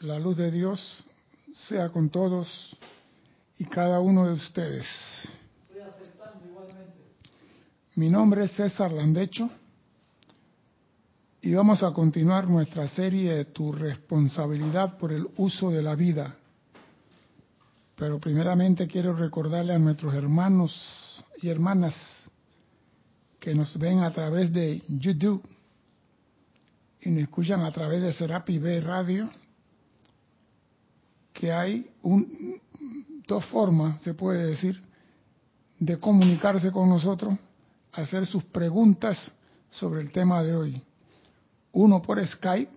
La luz de Dios sea con todos y cada uno de ustedes. Mi nombre es César Landecho y vamos a continuar nuestra serie de Tu responsabilidad por el uso de la vida. Pero primeramente quiero recordarle a nuestros hermanos y hermanas que nos ven a través de YouTube y nos escuchan a través de Serapi B Radio que hay un, dos formas, se puede decir, de comunicarse con nosotros, hacer sus preguntas sobre el tema de hoy. Uno por Skype,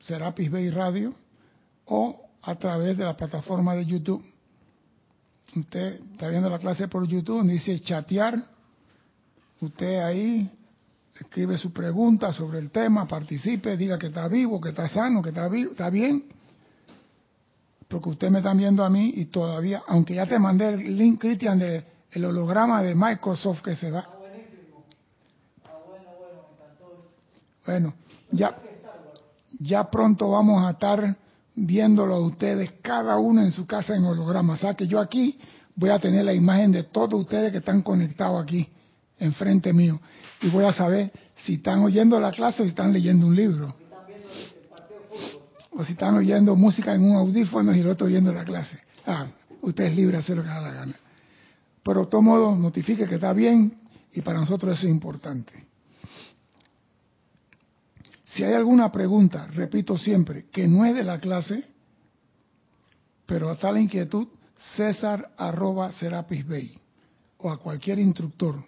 Serapis Bay Radio, o a través de la plataforma de YouTube. Usted está viendo la clase por YouTube, dice chatear. Usted ahí escribe su pregunta sobre el tema, participe, diga que está vivo, que está sano, que está, vivo, está bien porque usted me está viendo a mí y todavía, aunque ya te mandé el link, Cristian, de el holograma de Microsoft que se va. Ah, buenísimo. Ah, bueno, bueno, me encantó. Bueno, ya, ya pronto vamos a estar viéndolo a ustedes, cada uno en su casa en holograma. O sea que yo aquí voy a tener la imagen de todos ustedes que están conectados aquí, enfrente mío. Y voy a saber si están oyendo la clase o si están leyendo un libro o si están oyendo música en un audífono y el otro oyendo la clase. Ah, usted es libre de hacer lo que da la gana. Pero de todo modo, notifique que está bien y para nosotros eso es importante. Si hay alguna pregunta, repito siempre, que no es de la clase, pero está la inquietud, César arroba Serapis Bay o a cualquier instructor,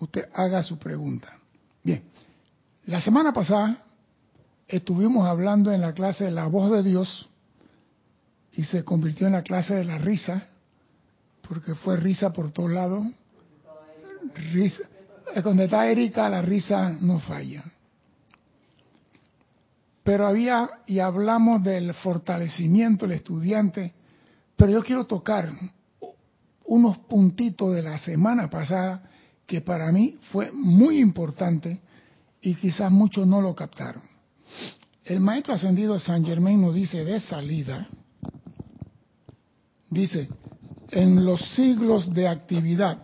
usted haga su pregunta. Bien, la semana pasada estuvimos hablando en la clase de la voz de Dios y se convirtió en la clase de la risa, porque fue risa por todos lados. Risa. Cuando está Erika, la risa no falla. Pero había, y hablamos del fortalecimiento del estudiante, pero yo quiero tocar unos puntitos de la semana pasada que para mí fue muy importante y quizás muchos no lo captaron. El maestro ascendido San Germain nos dice de salida, dice, en los siglos de actividad,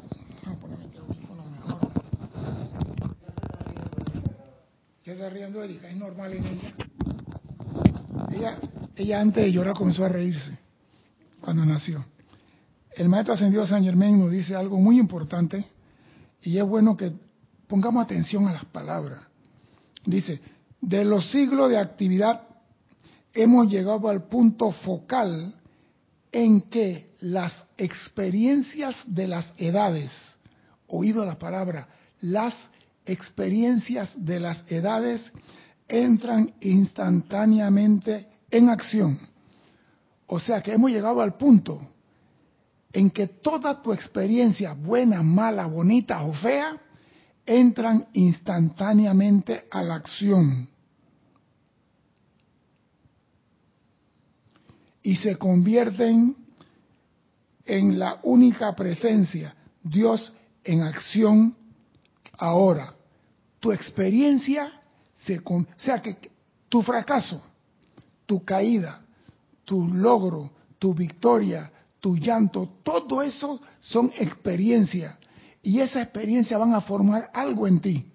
¿Qué está riendo Erika? Es normal en ella. Ella, ella antes de llorar comenzó a reírse cuando nació. El maestro ascendido San Germain nos dice algo muy importante y es bueno que pongamos atención a las palabras. Dice, de los siglos de actividad hemos llegado al punto focal en que las experiencias de las edades, oído la palabra, las experiencias de las edades entran instantáneamente en acción. O sea que hemos llegado al punto en que toda tu experiencia, buena, mala, bonita o fea, entran instantáneamente a la acción y se convierten en la única presencia, Dios en acción ahora. Tu experiencia, se, o sea que tu fracaso, tu caída, tu logro, tu victoria, tu llanto, todo eso son experiencias y esa experiencia van a formar algo en ti,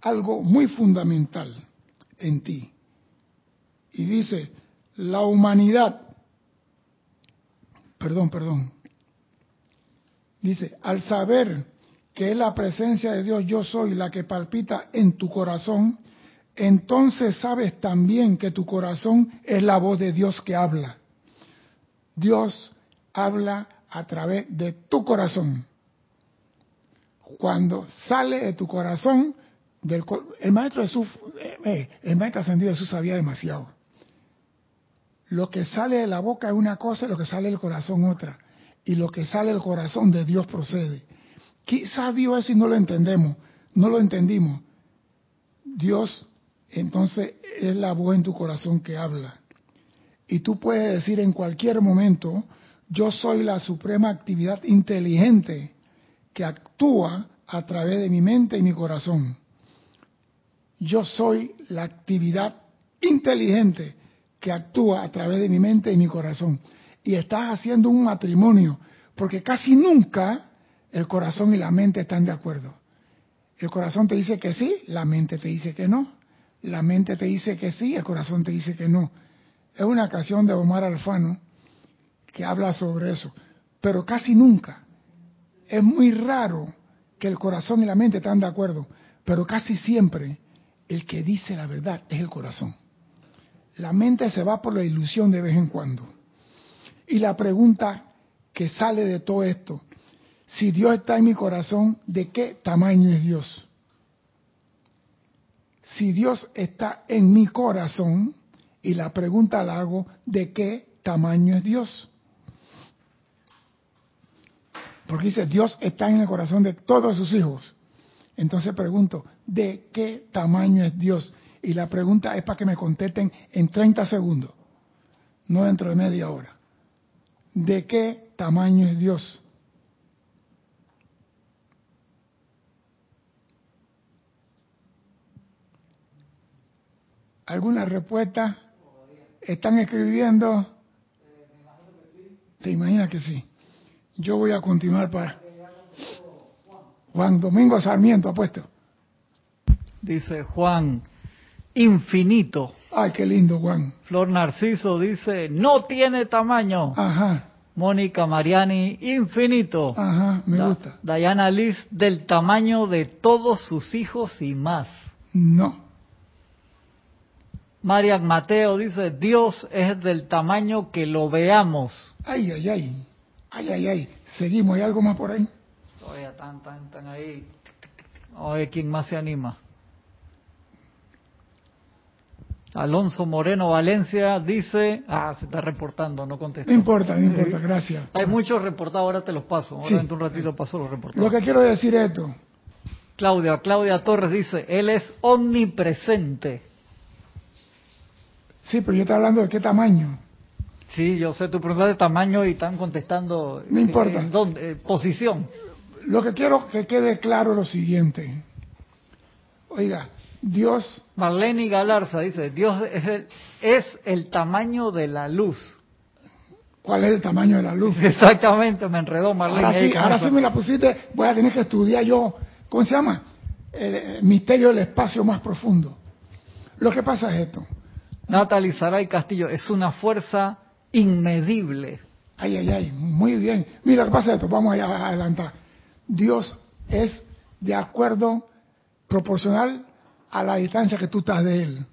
algo muy fundamental en ti. Y dice, la humanidad, perdón, perdón, dice, al saber que es la presencia de Dios yo soy la que palpita en tu corazón, entonces sabes también que tu corazón es la voz de Dios que habla. Dios habla a través de tu corazón cuando sale de tu corazón, del, el maestro Jesús, eh, eh, el maestro ascendido Jesús sabía demasiado. Lo que sale de la boca es una cosa y lo que sale del corazón otra. Y lo que sale del corazón de Dios procede. Quizás Dios eso y no lo entendemos, no lo entendimos. Dios entonces es la voz en tu corazón que habla. Y tú puedes decir en cualquier momento, yo soy la suprema actividad inteligente que actúa a través de mi mente y mi corazón. Yo soy la actividad inteligente que actúa a través de mi mente y mi corazón. Y estás haciendo un matrimonio, porque casi nunca el corazón y la mente están de acuerdo. El corazón te dice que sí, la mente te dice que no. La mente te dice que sí, el corazón te dice que no. Es una canción de Omar Alfano que habla sobre eso. Pero casi nunca. Es muy raro que el corazón y la mente están de acuerdo. Pero casi siempre el que dice la verdad es el corazón. La mente se va por la ilusión de vez en cuando. Y la pregunta que sale de todo esto, si Dios está en mi corazón, ¿de qué tamaño es Dios? Si Dios está en mi corazón, y la pregunta la hago, ¿de qué tamaño es Dios? Porque dice, Dios está en el corazón de todos sus hijos. Entonces pregunto, ¿de qué tamaño es Dios? Y la pregunta es para que me contesten en 30 segundos, no dentro de media hora. ¿De qué tamaño es Dios? ¿Alguna respuesta? ¿Están escribiendo? ¿Te imaginas que sí? Yo voy a continuar para... Juan Domingo Sarmiento ha puesto. Dice Juan, infinito. Ay, qué lindo, Juan. Flor Narciso dice, no tiene tamaño. Ajá, Mónica Mariani, infinito. ajá, me Da- gusta. Diana Liz, del tamaño de todos sus hijos y más. No. Marian Mateo dice, Dios es del tamaño que lo veamos. Ay, ay, ay. Ay, ay, ay. Seguimos. ¿Hay algo más por ahí? Todavía están, están, están ahí. Ver quién más se anima. Alonso Moreno Valencia dice, ah, se está reportando, no contestó. No importa, no importa. Gracias. Hay muchos reportados, ahora te los paso. Ahora Sí. dentro de un ratito paso los reportados. Lo que quiero decir es esto. Claudia, Claudia Torres dice, Él es omnipresente. Sí, pero yo estoy hablando de qué tamaño. Sí, yo sé tu pregunta de tamaño y están contestando. No eh, importa. ¿En dónde? Eh, posición. Lo que quiero que quede claro es lo siguiente. Oiga, Dios, Marlene Galarza dice, Dios es el, es el tamaño de la luz. ¿cuál es el tamaño de la luz? Exactamente, me enredó Marlene. Ahora sí, con ahora sí me la pusiste. Voy a tener que estudiar yo, ¿cómo se llama? El, el misterio del espacio más profundo. Lo que pasa es esto. Natalie Saray Castillo, es una fuerza inmedible. Ay, ay, ay, muy bien. Mira, lo que pasa es esto, vamos allá a adelantar. Dios es de acuerdo proporcional a la distancia que tú estás de Él.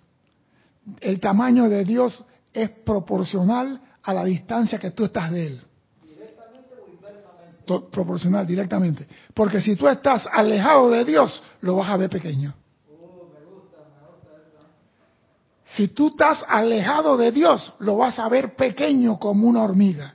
El tamaño de Dios es proporcional a la distancia que tú estás de Él. To- Proporcional, directamente. Porque si tú estás alejado de Dios, lo vas a ver pequeño. Si tú estás alejado de Dios, lo vas a ver pequeño como una hormiga.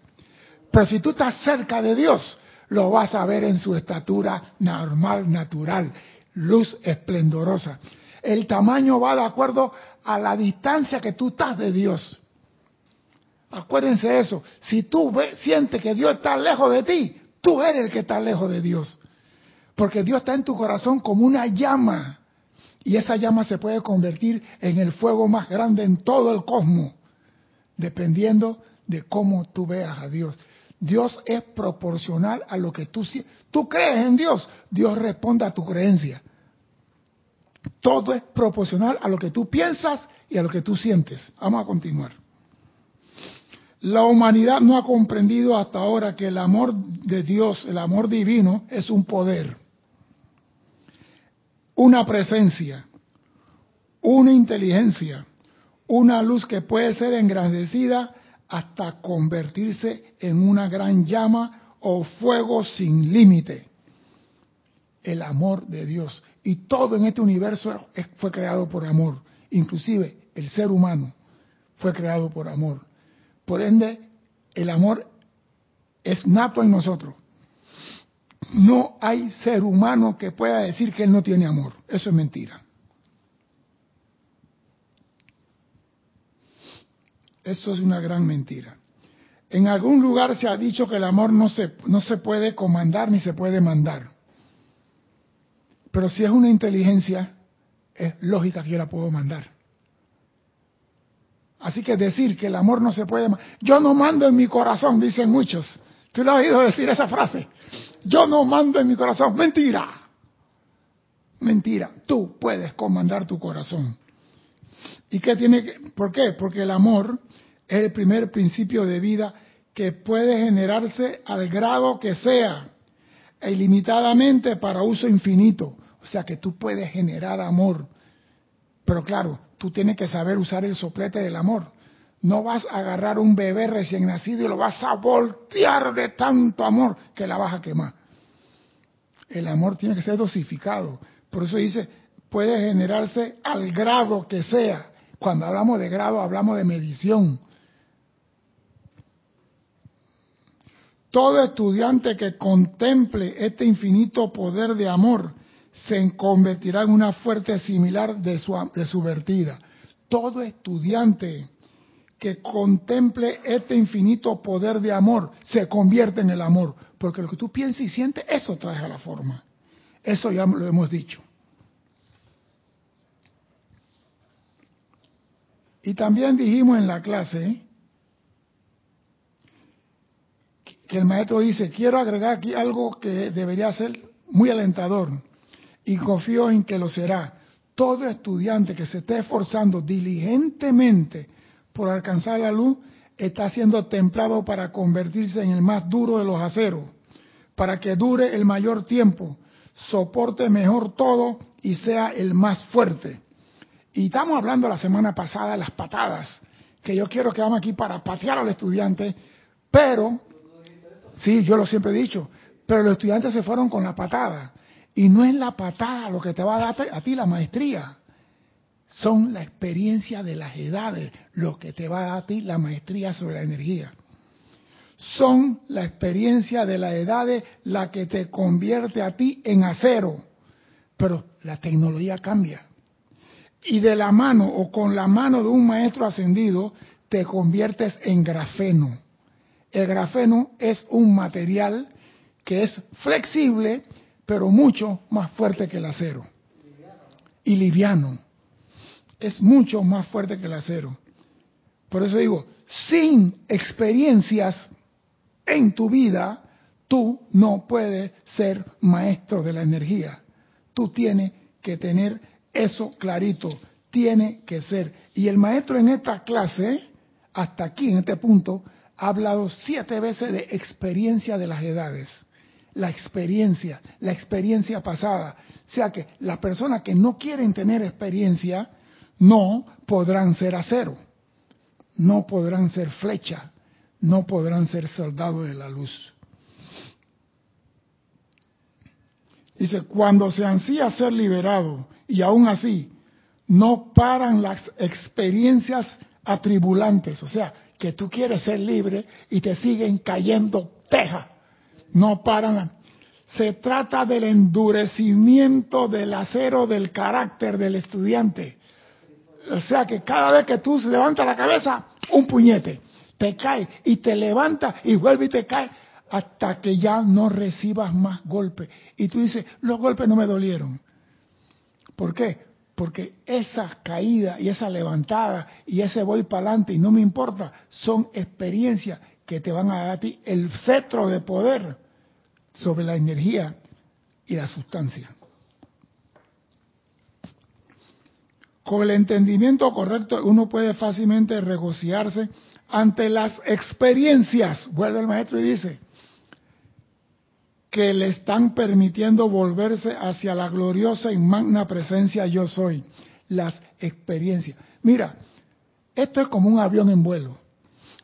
Pero si tú estás cerca de Dios, lo vas a ver en su estatura normal, natural, luz esplendorosa. El tamaño va de acuerdo a la distancia que tú estás de Dios. Acuérdense de eso. Si tú ve- sientes que Dios está lejos de ti, tú eres el que está lejos de Dios. Porque Dios está en tu corazón como una llama. Y esa llama se puede convertir en el fuego más grande en todo el cosmos, dependiendo de cómo tú veas a Dios. Dios es proporcional a lo que tú tú crees en Dios, Dios responde a tu creencia. Todo es proporcional a lo que tú piensas y a lo que tú sientes. Vamos a continuar. La humanidad no ha comprendido hasta ahora que el amor de Dios, el amor divino, es un poder una presencia, una inteligencia, una luz que puede ser engrandecida hasta convertirse en una gran llama o fuego sin límite. El amor de Dios. Y todo en este universo fue creado por amor. Inclusive el ser humano fue creado por amor. Por ende, el amor es nato en nosotros. No hay ser humano que pueda decir que él no tiene amor. Eso es mentira. Eso es una gran mentira. En algún lugar se ha dicho que el amor no se, no se puede comandar ni se puede mandar. Pero si es una inteligencia, es lógica que yo la puedo mandar. Así que decir que el amor no se puede... Yo no mando en mi corazón, dicen muchos. ¿Tú lo has oído decir esa frase? Yo no mando en mi corazón. Mentira. Mentira. Tú puedes comandar tu corazón. ¿Y qué tiene que, por qué? Porque el amor es el primer principio de vida que puede generarse al grado que sea, e ilimitadamente para uso infinito. O sea que tú puedes generar amor. Pero claro, tú tienes que saber usar el soplete del amor. No vas a agarrar un bebé recién nacido y lo vas a voltear de tanto amor que la vas a quemar. El amor tiene que ser dosificado. Por eso dice, puede generarse al grado que sea. Cuando hablamos de grado hablamos de medición. Todo estudiante que contemple este infinito poder de amor se convertirá en una fuerte similar de su, de su vertida. Todo estudiante que contemple este infinito poder de amor se convierte en el amor, porque lo que tú piensas y sientes, eso trae a la forma. Eso ya lo hemos dicho. Y también dijimos en la clase que el maestro dice, quiero agregar aquí algo que debería ser muy alentador y confío en que lo será. Todo estudiante que se esté esforzando diligentemente por alcanzar la luz está siendo templado para convertirse en el más duro de los aceros, para que dure el mayor tiempo, soporte mejor todo y sea el más fuerte. Y estamos hablando la semana pasada de las patadas, que yo quiero que vamos aquí para patear al estudiante, pero, sí, yo lo siempre he dicho, pero los estudiantes se fueron con la patada. Y no es la patada lo que te va a dar a ti la maestría, son la experiencia de las edades lo que te va a dar a ti la maestría sobre la energía. Son la experiencia de las edades la que te convierte a ti en acero. Pero la tecnología cambia y de la mano o con la mano de un maestro ascendido te conviertes en grafeno. El grafeno es un material que es flexible, pero mucho más fuerte que el acero. Y liviano. Es mucho más fuerte que el acero. Por eso digo, sin experiencias en tu vida, tú no puedes ser maestro de la energía. Tú tienes que tener eso clarito tiene que ser. Y el maestro en esta clase, hasta aquí, en este punto, ha hablado siete veces de experiencia de las edades. La experiencia, la experiencia pasada. O sea que las personas que no quieren tener experiencia no podrán ser acero, no podrán ser flecha, no podrán ser soldados de la luz. Dice, cuando se ansía ser liberado y aún así no paran las experiencias atribulantes, o sea, que tú quieres ser libre y te siguen cayendo teja, no paran. Se trata del endurecimiento del acero del carácter del estudiante. O sea que cada vez que tú levantas la cabeza, un puñete, te cae y te levanta y vuelve y te cae hasta que ya no recibas más golpes. Y tú dices, los golpes no me dolieron. ¿Por qué? Porque esa caída y esa levantada y ese voy para adelante y no me importa, son experiencias que te van a dar a ti el cetro de poder sobre la energía y la sustancia. Con el entendimiento correcto uno puede fácilmente regocijarse ante las experiencias. Vuelve el maestro y dice, que le están permitiendo volverse hacia la gloriosa y magna presencia yo soy, las experiencias. Mira, esto es como un avión en vuelo.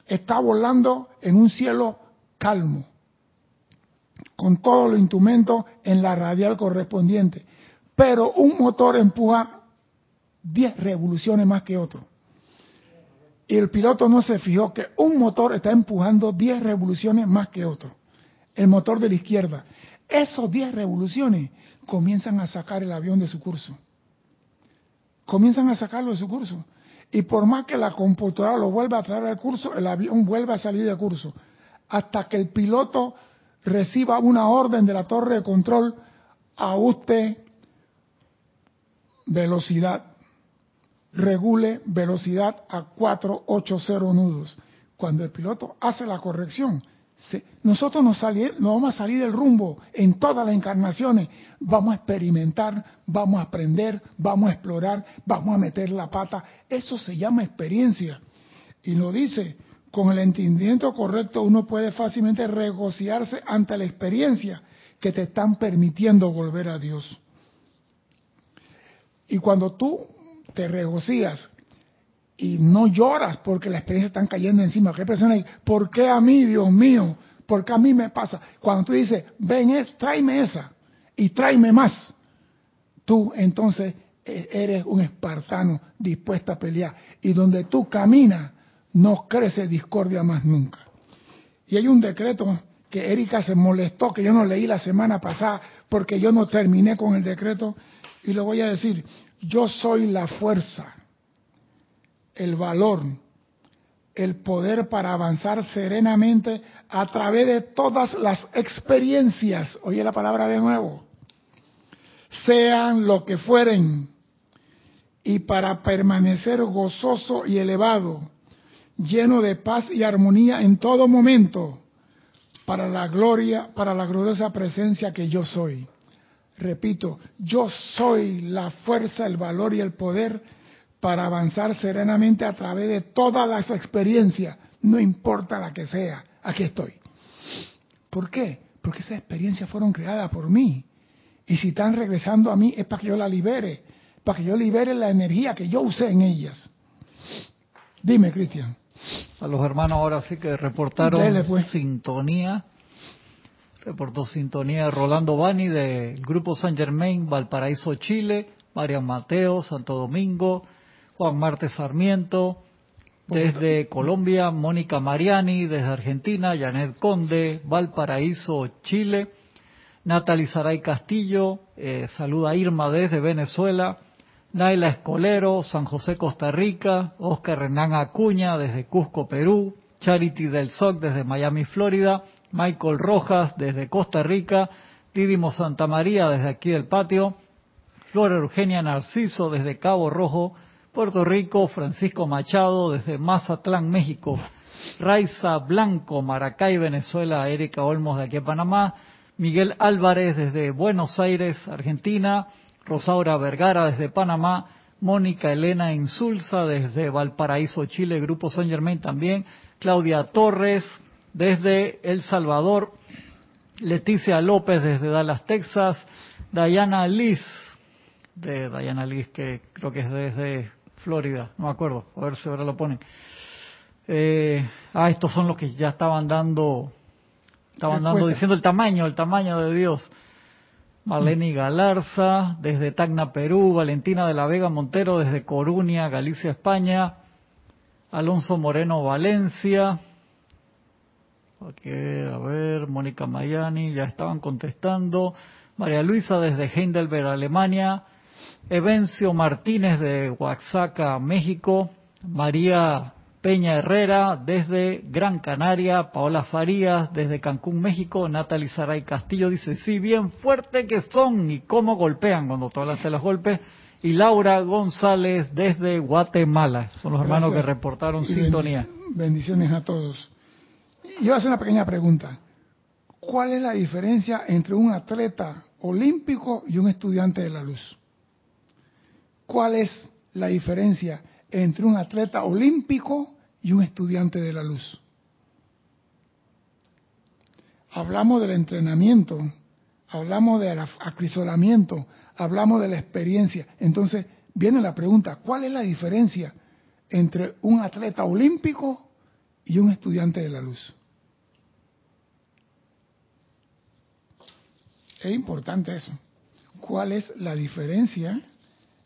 Está volando en un cielo calmo, con todos los instrumentos en la radial correspondiente, pero un motor empuja 10 revoluciones más que otro. Y el piloto no se fijó que un motor está empujando 10 revoluciones más que otro el motor de la izquierda. Esos 10 revoluciones comienzan a sacar el avión de su curso. Comienzan a sacarlo de su curso. Y por más que la computadora lo vuelva a traer al curso, el avión vuelve a salir de curso. Hasta que el piloto reciba una orden de la torre de control, ajuste velocidad. Regule velocidad a 480 nudos. Cuando el piloto hace la corrección, nosotros nos, vamos a salir del rumbo en todas las encarnaciones. Vamos a experimentar, vamos a aprender, vamos a explorar, vamos a meter la pata. Eso se llama experiencia. Y lo dice, con el entendimiento correcto uno puede fácilmente regocijarse ante la experiencia que te están permitiendo volver a Dios. Y cuando tú te regocijas y no lloras porque la experiencia está cayendo encima, ¿qué persona ¿Por qué a mí, Dios mío? ¿Por qué a mí me pasa? Cuando tú dices, ven, tráeme esa y tráeme más, tú entonces e, eres un espartano dispuesto a pelear. Y donde tú caminas, no crece discordia más nunca. Y hay un decreto que Erika se molestó, que yo no leí la semana pasada, porque yo no terminé con el decreto, y lo voy a decir, yo soy la fuerza, el valor, el poder para avanzar serenamente a través de todas las experiencias, oye la palabra de nuevo, sean lo que fueren, y para permanecer gozoso y elevado, lleno de paz y armonía en todo momento, para la gloria, para la gloriosa presencia que yo soy. Repito, yo soy la fuerza, el valor y el poder para avanzar serenamente a través de todas las experiencias, no importa la que sea, aquí estoy. ¿Por qué? Porque esas experiencias fueron creadas por mí. Y si están regresando a mí es para que yo la libere, para que yo libere la energía que yo usé en ellas. Dime, Cristian. A los hermanos ahora sí que reportaron pues. sintonía. Reportó sintonía Rolando Bani del Grupo San Germain, Valparaíso, Chile, Marian Mateo, Santo Domingo, Juan Marte Sarmiento, desde Colombia, Mónica Mariani, desde Argentina, Janet Conde, Valparaíso, Chile, Natalie Saray Castillo, eh, saluda Irma desde Venezuela, Naila Escolero, San José, Costa Rica, Oscar Renán Acuña desde Cusco, Perú, Charity del SOC desde Miami, Florida, Michael Rojas desde Costa Rica, Didimo Santa María desde aquí del patio, Flora Eugenia Narciso desde Cabo Rojo, Puerto Rico, Francisco Machado desde Mazatlán, México, Raiza Blanco, Maracay, Venezuela, Erika Olmos de aquí a Panamá, Miguel Álvarez desde Buenos Aires, Argentina, Rosaura Vergara desde Panamá, Mónica Elena Insulza desde Valparaíso, Chile, Grupo San Germain también, Claudia Torres desde El Salvador, Leticia López desde Dallas, Texas, Diana Liz, de Diana Liz, que creo que es desde Florida, no me acuerdo, a ver si ahora lo ponen. Eh, ah, estos son los que ya estaban dando, estaban dando, diciendo el tamaño, el tamaño de Dios. Marlene Galarza, desde Tacna, Perú, Valentina de la Vega Montero, desde Coruña, Galicia, España, Alonso Moreno, Valencia, Aquí, a ver, Mónica Mayani, ya estaban contestando, María Luisa desde Heidelberg, Alemania, Evencio Martínez de Oaxaca, México, María Peña Herrera desde Gran Canaria, Paola Farías desde Cancún, México, Natalie Saray Castillo dice, sí, bien fuerte que son y cómo golpean cuando tú hablas de los golpes. Y Laura González desde Guatemala, son los hermanos que reportaron sintonía. Bendiciones a todos. Yo voy hacer una pequeña pregunta. ¿Cuál es la diferencia entre un atleta olímpico y un estudiante de la luz? ¿Cuál es la diferencia entre un atleta olímpico y un estudiante de la luz. Hablamos del entrenamiento, hablamos del acrisolamiento, hablamos de la experiencia. Entonces viene la pregunta, ¿cuál es la diferencia entre un atleta olímpico y un estudiante de la luz? Es importante eso. ¿Cuál es la diferencia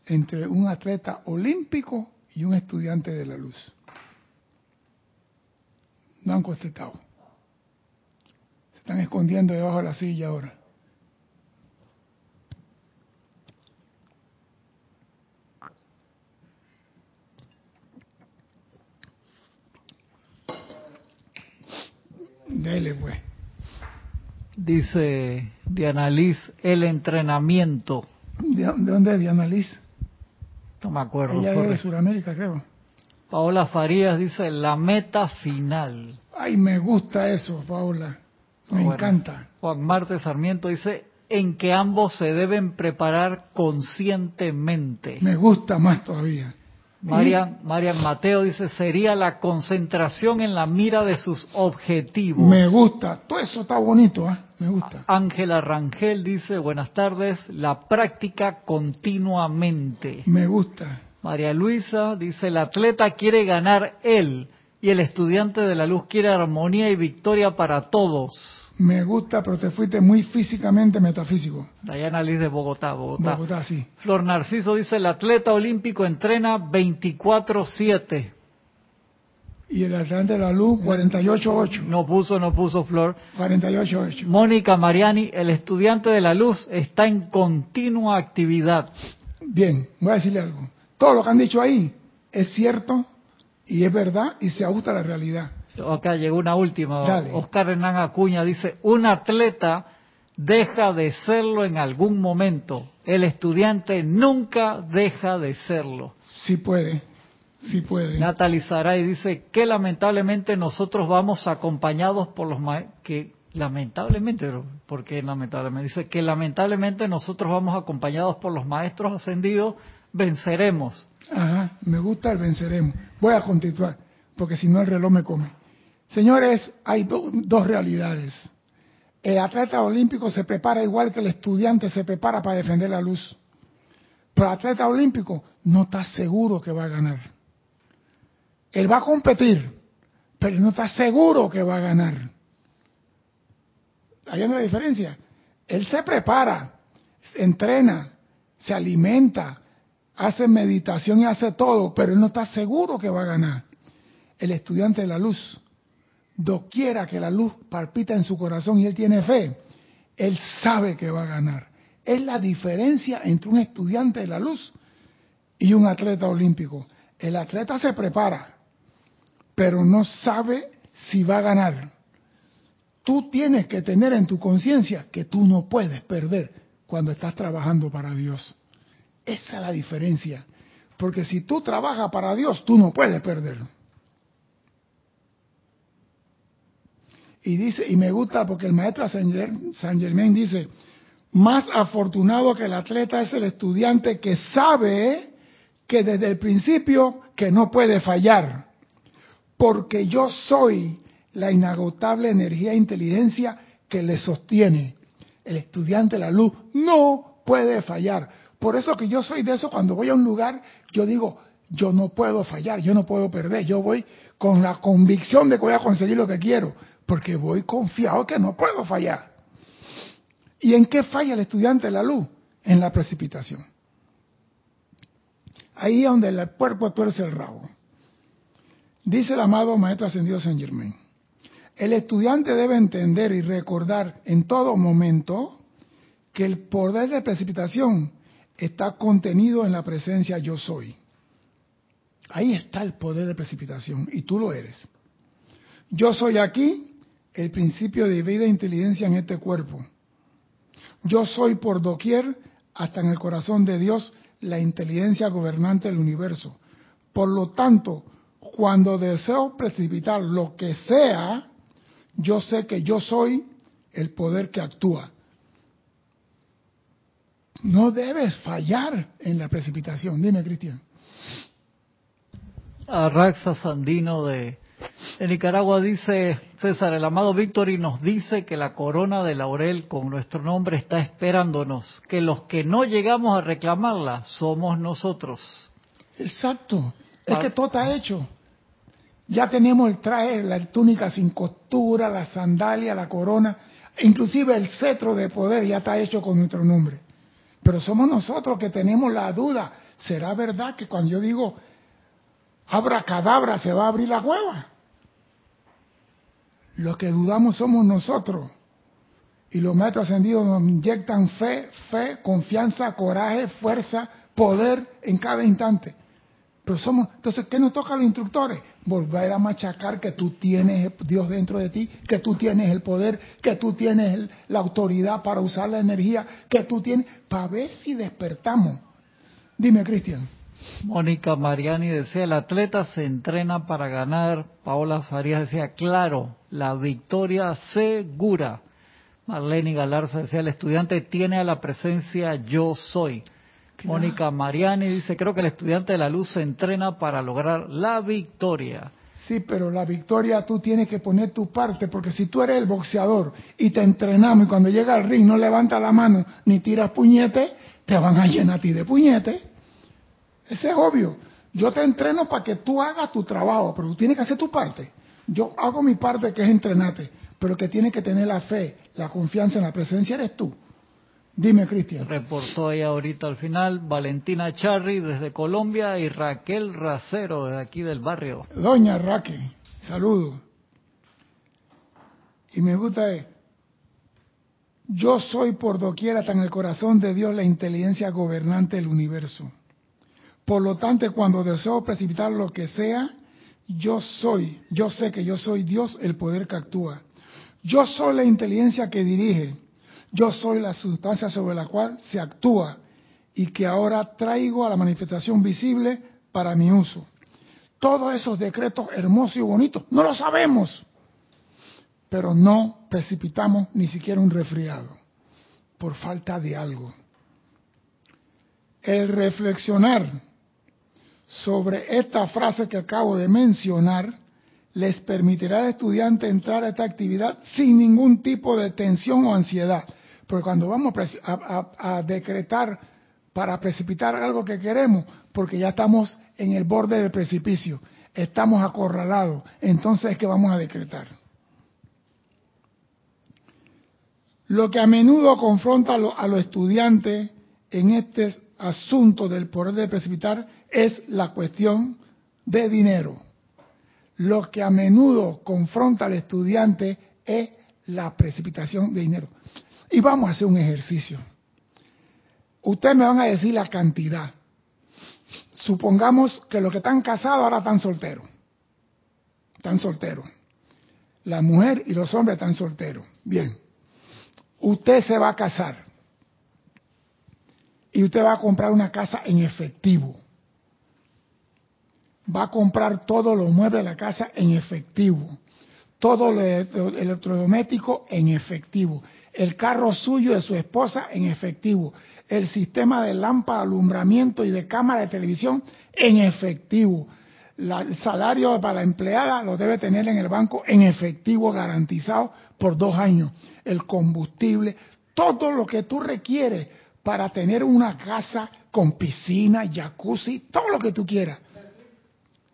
entre un atleta olímpico y un estudiante de la luz? No han contestado. Se están escondiendo debajo de la silla ahora. Dele, pues. Dice Diana Liz, el entrenamiento. ¿De, dónde es Diana Liz? No me acuerdo. Ella es de Sudamérica, creo. Paola Farías dice la meta final. Ay, me gusta eso, Paola. Me encanta. Juan Marte Sarmiento dice en que ambos se deben preparar conscientemente. Me gusta más todavía. Marian, Marian Mateo dice, sería la concentración en la mira de sus objetivos. Me gusta, todo eso está bonito, ¿eh? me gusta. Ángela Rangel dice, buenas tardes, la práctica continuamente. Me gusta. María Luisa dice, el atleta quiere ganar él y el estudiante de la luz quiere armonía y victoria para todos. Me gusta, pero te fuiste muy físicamente metafísico. Dayana Liz de Bogotá, Bogotá. Bogotá, sí. Flor Narciso dice, el atleta olímpico entrena 24-7. Y el atleta de la luz, 48-8. No puso, no puso Flor. 48-8. Mónica Mariani, el estudiante de la luz está en continua actividad. Bien, voy a decirle algo. Todo lo que han dicho ahí es cierto y es verdad y se ajusta a la realidad. Acá llegó una última. Oscar Hernán Acuña dice, un atleta deja de serlo en algún momento. El estudiante nunca deja de serlo. Sí puede, sí puede. Natalie Saray dice que lamentablemente nosotros vamos acompañados por los que lamentablemente, porque lamentablemente dice que lamentablemente nosotros vamos acompañados por los maestros ascendidos, venceremos. Ajá, me gusta el venceremos. Voy a continuar, porque si no el reloj me come. Señores, hay dos realidades. El atleta olímpico se prepara igual que el estudiante se prepara para defender la luz. Pero el atleta olímpico no está seguro que va a ganar. Él va a competir, pero no está seguro que va a ganar. ¿Hay una diferencia? Él se prepara, entrena, se alimenta, hace meditación y hace todo, pero él no está seguro que va a ganar. El estudiante de la luz doquiera que la luz palpita en su corazón y él tiene fe, él sabe que va a ganar. Es la diferencia entre un estudiante de la luz y un atleta olímpico. El atleta se prepara, pero no sabe si va a ganar. Tú tienes que tener en tu conciencia que tú no puedes perder cuando estás trabajando para Dios. Esa es la diferencia. Porque si tú trabajas para Dios, tú no puedes perder. Y dice, y me gusta porque el maestro San Germain dice, más afortunado que el atleta es el estudiante que sabe que desde el principio que no puede fallar, porque yo soy la inagotable energía e inteligencia que le sostiene. El estudiante la luz no puede fallar. Por eso que yo soy de eso, cuando voy a un lugar, yo digo, yo no puedo fallar, yo no puedo perder, yo voy con la convicción de que voy a conseguir lo que quiero porque voy confiado que no puedo fallar. ¿Y en qué falla el estudiante de la luz? En la precipitación. Ahí es donde el cuerpo tuerce el rabo. Dice el amado Maestro Ascendido San Germain. El estudiante debe entender y recordar en todo momento que el poder de precipitación está contenido en la presencia yo soy. Ahí está el poder de precipitación y tú lo eres. Yo soy aquí el principio de vida e inteligencia en este cuerpo. Yo soy por doquier, hasta en el corazón de Dios, la inteligencia gobernante del universo. Por lo tanto, cuando deseo precipitar lo que sea, yo sé que yo soy el poder que actúa. No debes fallar en la precipitación. Dime, Cristian. Arraxa Sandino de en Nicaragua dice César, el amado Víctor, y nos dice que la corona de laurel con nuestro nombre está esperándonos, que los que no llegamos a reclamarla somos nosotros. Exacto, es que todo está hecho. Ya tenemos el traje, la túnica sin costura, la sandalia, la corona, inclusive el cetro de poder ya está hecho con nuestro nombre. Pero somos nosotros que tenemos la duda. ¿Será verdad que cuando yo digo abra cadabra se va a abrir la cueva? Los que dudamos somos nosotros. Y los maestros ascendidos nos inyectan fe, fe, confianza, coraje, fuerza, poder en cada instante. Pero somos, entonces, ¿qué nos toca a los instructores? Volver a machacar que tú tienes Dios dentro de ti, que tú tienes el poder, que tú tienes la autoridad para usar la energía, que tú tienes, para ver si despertamos. Dime, Cristian. Mónica Mariani decía, el atleta se entrena para ganar. Paola Farías decía, claro, la victoria segura. Marlene Galarza decía, el estudiante tiene a la presencia yo soy. Mónica Mariani dice, creo que el estudiante de la luz se entrena para lograr la victoria. Sí, pero la victoria tú tienes que poner tu parte, porque si tú eres el boxeador y te entrenamos y cuando llega al ring no levanta la mano ni tiras puñete, te van a llenar a ti de puñete. Ese es obvio. Yo te entreno para que tú hagas tu trabajo, pero tú tienes que hacer tu parte. Yo hago mi parte que es entrenarte, pero que tienes que tener la fe, la confianza en la presencia eres tú. Dime, Cristian. Reportó ahí ahorita al final Valentina Charri desde Colombia y Raquel Racero de aquí del barrio. Doña Raquel, saludo. Y me gusta, eh, yo soy por doquiera hasta en el corazón de Dios la inteligencia gobernante del universo. Por lo tanto, cuando deseo precipitar lo que sea, yo soy, yo sé que yo soy Dios, el poder que actúa. Yo soy la inteligencia que dirige. Yo soy la sustancia sobre la cual se actúa y que ahora traigo a la manifestación visible para mi uso. Todos esos decretos hermosos y bonitos, no lo sabemos, pero no precipitamos ni siquiera un resfriado por falta de algo. El reflexionar sobre esta frase que acabo de mencionar les permitirá al estudiante entrar a esta actividad sin ningún tipo de tensión o ansiedad. Porque cuando vamos a, decretar para precipitar algo que queremos, porque ya estamos en el borde del precipicio, estamos acorralados, entonces es que vamos a decretar. Lo que a menudo confronta a los estudiantes en este asunto del poder de precipitar es la cuestión de dinero. Lo que a menudo confronta al estudiante es la precipitación de dinero. Y vamos a hacer un ejercicio. Ustedes me van a decir la cantidad. Supongamos que los que están casados ahora están solteros. Están solteros. La mujer y los hombres están solteros. Bien. Usted se va a casar. Y usted va a comprar una casa en efectivo va a comprar todos los muebles de la casa en efectivo, todo lo electrodoméstico en efectivo, el carro suyo de su esposa en efectivo, el sistema de lámpara, alumbramiento y de cámara de televisión en efectivo. el salario para la empleada lo debe tener en el banco en efectivo garantizado por dos años. El combustible, todo lo que tú requieres para tener una casa con piscina, jacuzzi, todo lo que tú quieras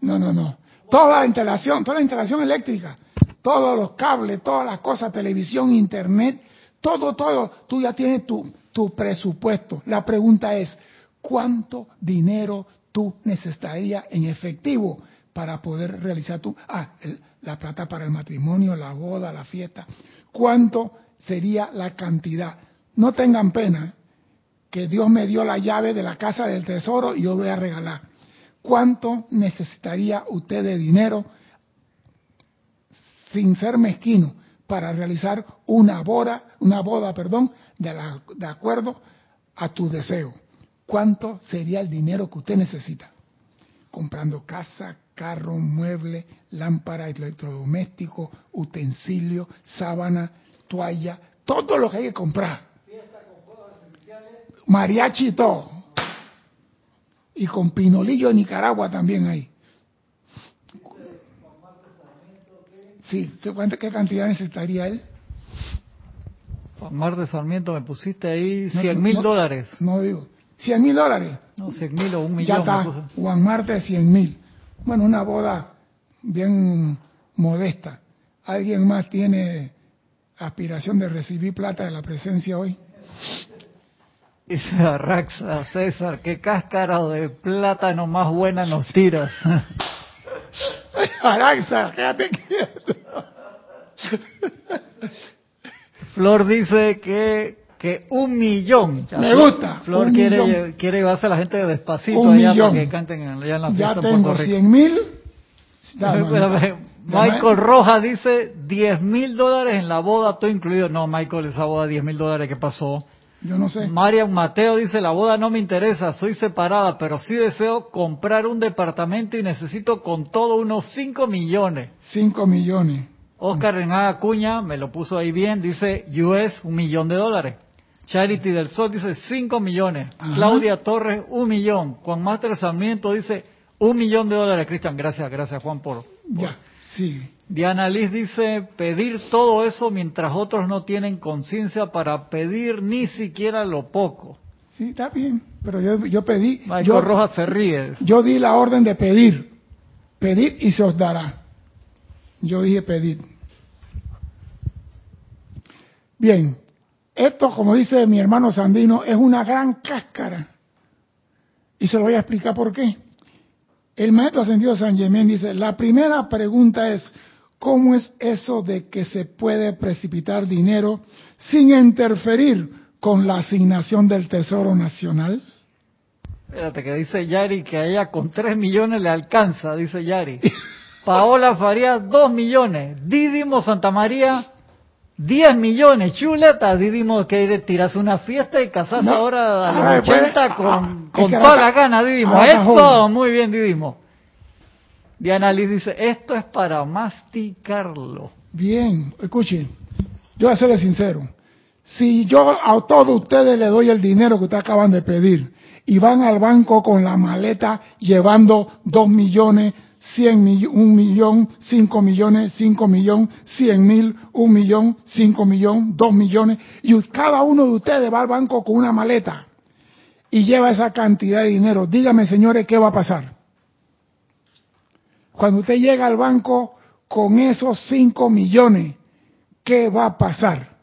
no, no, no. Toda la instalación, toda la instalación eléctrica, todos los cables, todas las cosas, televisión, internet, todo, todo, tú ya tienes tu, tu presupuesto. La pregunta es, ¿cuánto dinero tú necesitarías en efectivo para poder realizar tu, ah, la plata para el matrimonio, la boda, la fiesta? ¿Cuánto sería la cantidad? No tengan pena que Dios me dio la llave de la casa del tesoro y yo voy a regalar. ¿Cuánto necesitaría usted de dinero sin ser mezquino para realizar una boda, una boda, perdón, de, de acuerdo a tu deseo? ¿Cuánto sería el dinero que usted necesita? Comprando casa, carro, mueble, lámpara, electrodoméstico, utensilio, sábana, toalla, todo lo que hay que comprar. Mariachi y todo. Y con Pinolillo de Nicaragua también hay. Sí, ¿qué cantidad necesitaría él? Mar de Sarmiento, me pusiste ahí 100 mil dólares. No digo, 100 mil dólares. No, 100 mil o un millón. Ya está, Juan Marte 100 mil. Bueno, una boda bien modesta. ¿Alguien más tiene aspiración de recibir plata de la presencia hoy? Dice Raxa, César, qué cáscara de plátano más buena nos tiras. Araxa, quédate quieto. Flor dice que, que un millón. Me gusta. Flor quiere, quiere llevarse a la gente despacito un allá millón. para que canten allá en la fiesta Ya tengo 100 mil. Michael Roja dice 10 mil dólares en la boda, todo incluido. No, Michael, esa boda 10 mil dólares que pasó Yo no sé. Marian Mateo dice, la boda no me interesa, soy separada, pero sí deseo comprar un departamento y necesito con todo unos 5 millones. 5 millones. Oscar Renaga Acuña, me lo puso ahí bien, dice US, un millón de dólares. Charity del Sol dice 5 millones. Claudia Torres, un millón. Juan Máster Sarmiento dice un millón de dólares. Cristian, gracias, gracias Juan por... Ya, sí. Diana Liz dice pedir todo eso mientras otros no tienen conciencia para pedir ni siquiera lo poco. Sí, está bien, pero yo, yo pedí... Michael yo, Rojas se ríe. Yo di la orden de pedir. Pedir y se os dará. Yo dije pedir. Bien, esto, como dice mi hermano Sandino, es una gran cáscara. Y se lo voy a explicar por qué. El maestro ascendido San Germán dice, la primera pregunta es, ¿cómo es eso de que se puede precipitar dinero sin interferir con la asignación del Tesoro Nacional? Espérate, que dice Yari que a ella con 3 millones le alcanza, dice Yari. Paola Farías, 2 millones. Dídimo Santa María, 10 millones, chuleta, Didimo que tiras una fiesta y casas ahora a los 80 ah, con, ah, con toda la gana, Didimo. Eso, muy bien, Didimo. Diana Liz dice, esto es para masticarlo. Bien, escuchen, yo voy a serle sincero. Si yo a todos ustedes le doy el dinero que ustedes acaban de pedir y van al banco con la maleta llevando 2 millones, 100 mil, un millón, 5 millones, 5 millones, 100 mil, un millón, 5 millones, 2 millones, y cada uno de ustedes va al banco con una maleta y lleva esa cantidad de dinero. Dígame, señores, ¿qué va a pasar? Cuando usted llega al banco con esos 5 millones, ¿qué va a pasar?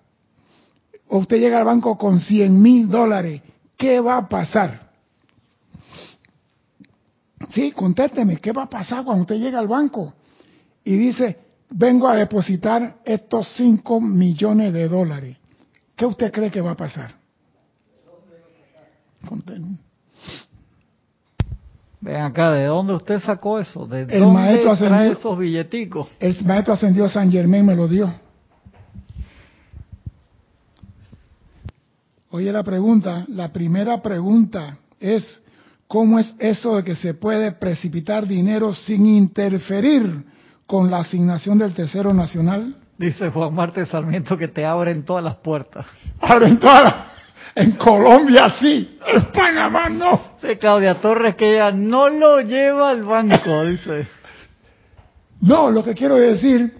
O usted llega al banco con 100 mil dólares, ¿qué va a pasar? Sí, contésteme, ¿qué va a pasar cuando usted llega al banco y dice, vengo a depositar estos 5 millones de dólares? ¿Qué usted cree que va a pasar? Ven acá, ¿de dónde usted sacó eso? ¿De el dónde maestro trae esos billeticos? El maestro ascendió San Germán me lo dio. Oye la pregunta, la primera pregunta es, ¿Cómo es eso de que se puede precipitar dinero sin interferir con la asignación del Tesoro Nacional? Dice Juan Marte Sarmiento que te abren todas las puertas. Abren todas En Colombia sí, en Panamá no. Dice Claudia Torres que ella no lo lleva al banco, dice. No, lo que quiero decir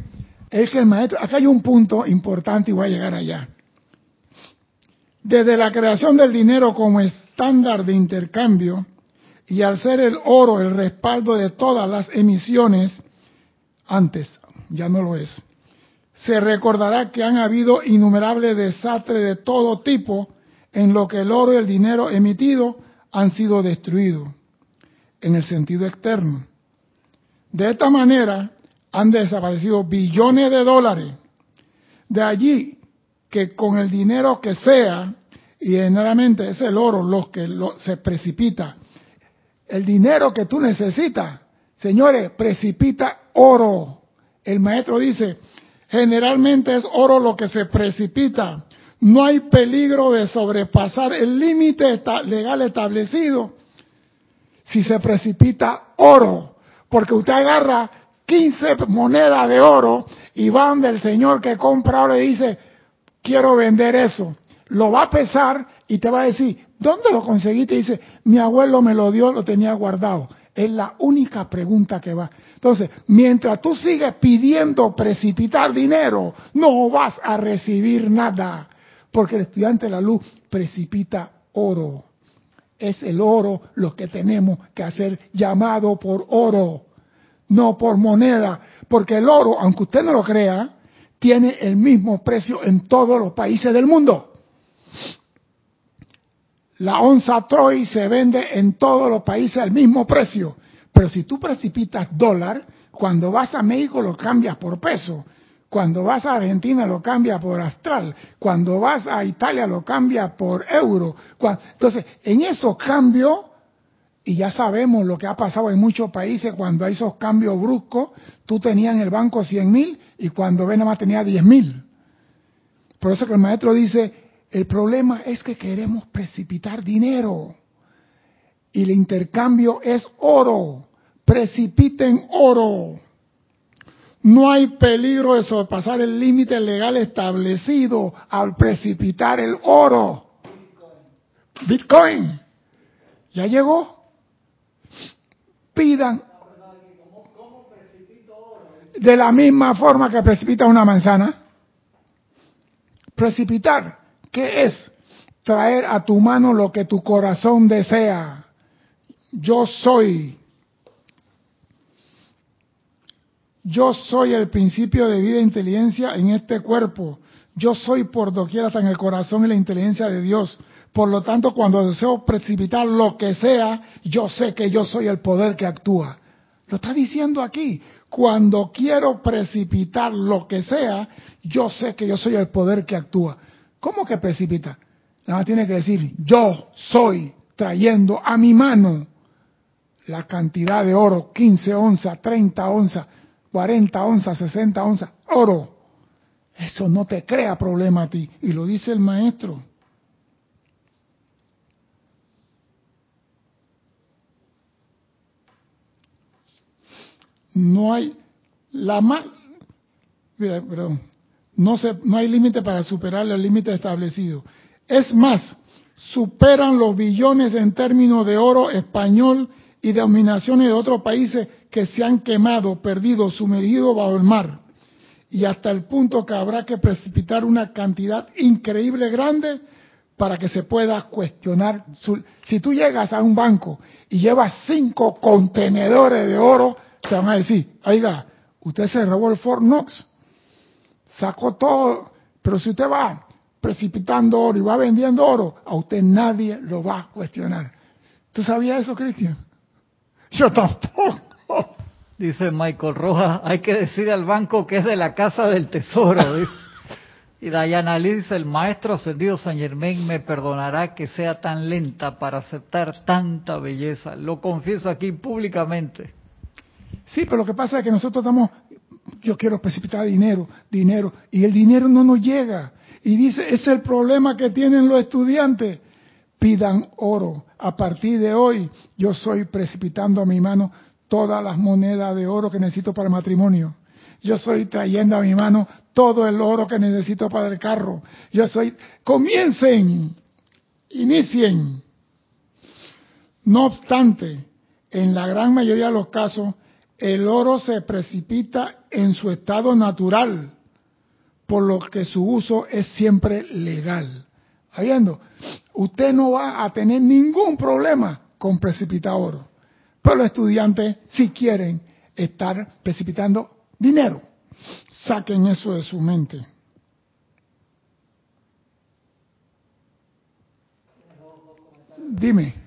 es que el maestro, acá hay un punto importante y voy a llegar allá. Desde la creación del dinero como estándar de intercambio, y al ser el oro el respaldo de todas las emisiones, antes ya no lo es, se recordará que han habido innumerables desastres de todo tipo en lo que el oro y el dinero emitido han sido destruidos, en el sentido externo. De esta manera han desaparecido billones de dólares. De allí que con el dinero que sea, y generalmente es el oro lo que se precipita el dinero que tú necesitas, señores, precipita oro. El maestro dice, generalmente es oro lo que se precipita. No hay peligro de sobrepasar el límite legal establecido si se precipita oro, porque usted agarra 15 monedas de oro y van del señor que compra oro y dice, quiero vender eso. Lo va a pesar y te va a decir, ¿dónde lo conseguiste? Dice, mi abuelo me lo dio, lo tenía guardado. Es la única pregunta que va. Entonces, mientras tú sigues pidiendo precipitar dinero, no vas a recibir nada. Porque el estudiante de la luz precipita oro. Es el oro lo que tenemos que hacer llamado por oro, no por moneda. Porque el oro, aunque usted no lo crea, tiene el mismo precio en todos los países del mundo. La onza Troy se vende en todos los países al mismo precio. Pero si tú precipitas dólar, cuando vas a México lo cambias por peso. Cuando vas a Argentina lo cambia por astral. Cuando vas a Italia lo cambia por euro. Entonces, en esos cambios, y ya sabemos lo que ha pasado en muchos países cuando hay esos cambios bruscos, tú tenías en el banco 100 mil y cuando ven nada más tenía 10 mil. Por eso que el maestro dice, El problema es que queremos precipitar dinero. Y el intercambio es oro. Precipiten oro. No hay peligro de sobrepasar el límite legal establecido al precipitar el oro. Bitcoin. ¿Ya llegó? Pidan. De la misma forma que precipita una manzana. Precipitar, ¿qué es? Traer a tu mano lo que tu corazón desea. Yo soy Yo soy el principio de vida e inteligencia en este cuerpo. Yo soy por doquier hasta en el corazón y la inteligencia de Dios. Por lo tanto, cuando deseo precipitar lo que sea, yo sé que yo soy el poder que actúa. Lo está diciendo aquí. Cuando quiero precipitar lo que sea, yo sé que yo soy el poder que actúa. ¿Cómo que precipita? Nada tiene que decir, yo soy trayendo a mi mano la cantidad de oro, 15 onzas, 30 onzas, 40 onzas, 60 onzas, oro. Eso no te crea problema a ti. Y lo dice el maestro. No hay la más, perdón, no, se, no hay límite para superar el límite establecido. Es más, superan los billones en términos de oro español y dominaciones de otros países que se han quemado, perdido, sumergido bajo el mar. Y hasta el punto que habrá que precipitar una cantidad increíble grande para que se pueda cuestionar. si tú llegas a un banco y llevas cinco contenedores de oro, te van a decir, oiga, usted se robó el Fort Knox, sacó todo, pero si usted va precipitando oro y va vendiendo oro, a usted nadie lo va a cuestionar. ¿Tú sabías eso, Cristian? Yo tampoco. Dice Michael Rojas, hay que decir al banco que es de la casa del tesoro. Y Dayana Lee dice, el maestro ascendido San Germain me perdonará que sea tan lenta para aceptar tanta belleza. Lo confieso aquí públicamente. Sí, pero lo que pasa es que nosotros estamos, yo quiero precipitar dinero, dinero, y el dinero no nos llega. Y dice, es el problema que tienen los estudiantes. Pidan oro. A partir de hoy, yo soy precipitando a mi mano todas las monedas de oro que necesito para el matrimonio. Yo estoy trayendo a mi mano todo el oro que necesito para el carro. Yo soy, comiencen, inicien. No obstante, en la gran mayoría de los casos, el oro se precipita en su estado natural, por lo que su uso es siempre legal. Habiendo, usted no va a tener ningún problema con precipitar oro. Pero los estudiantes, si quieren estar precipitando dinero, saquen eso de su mente. Dime.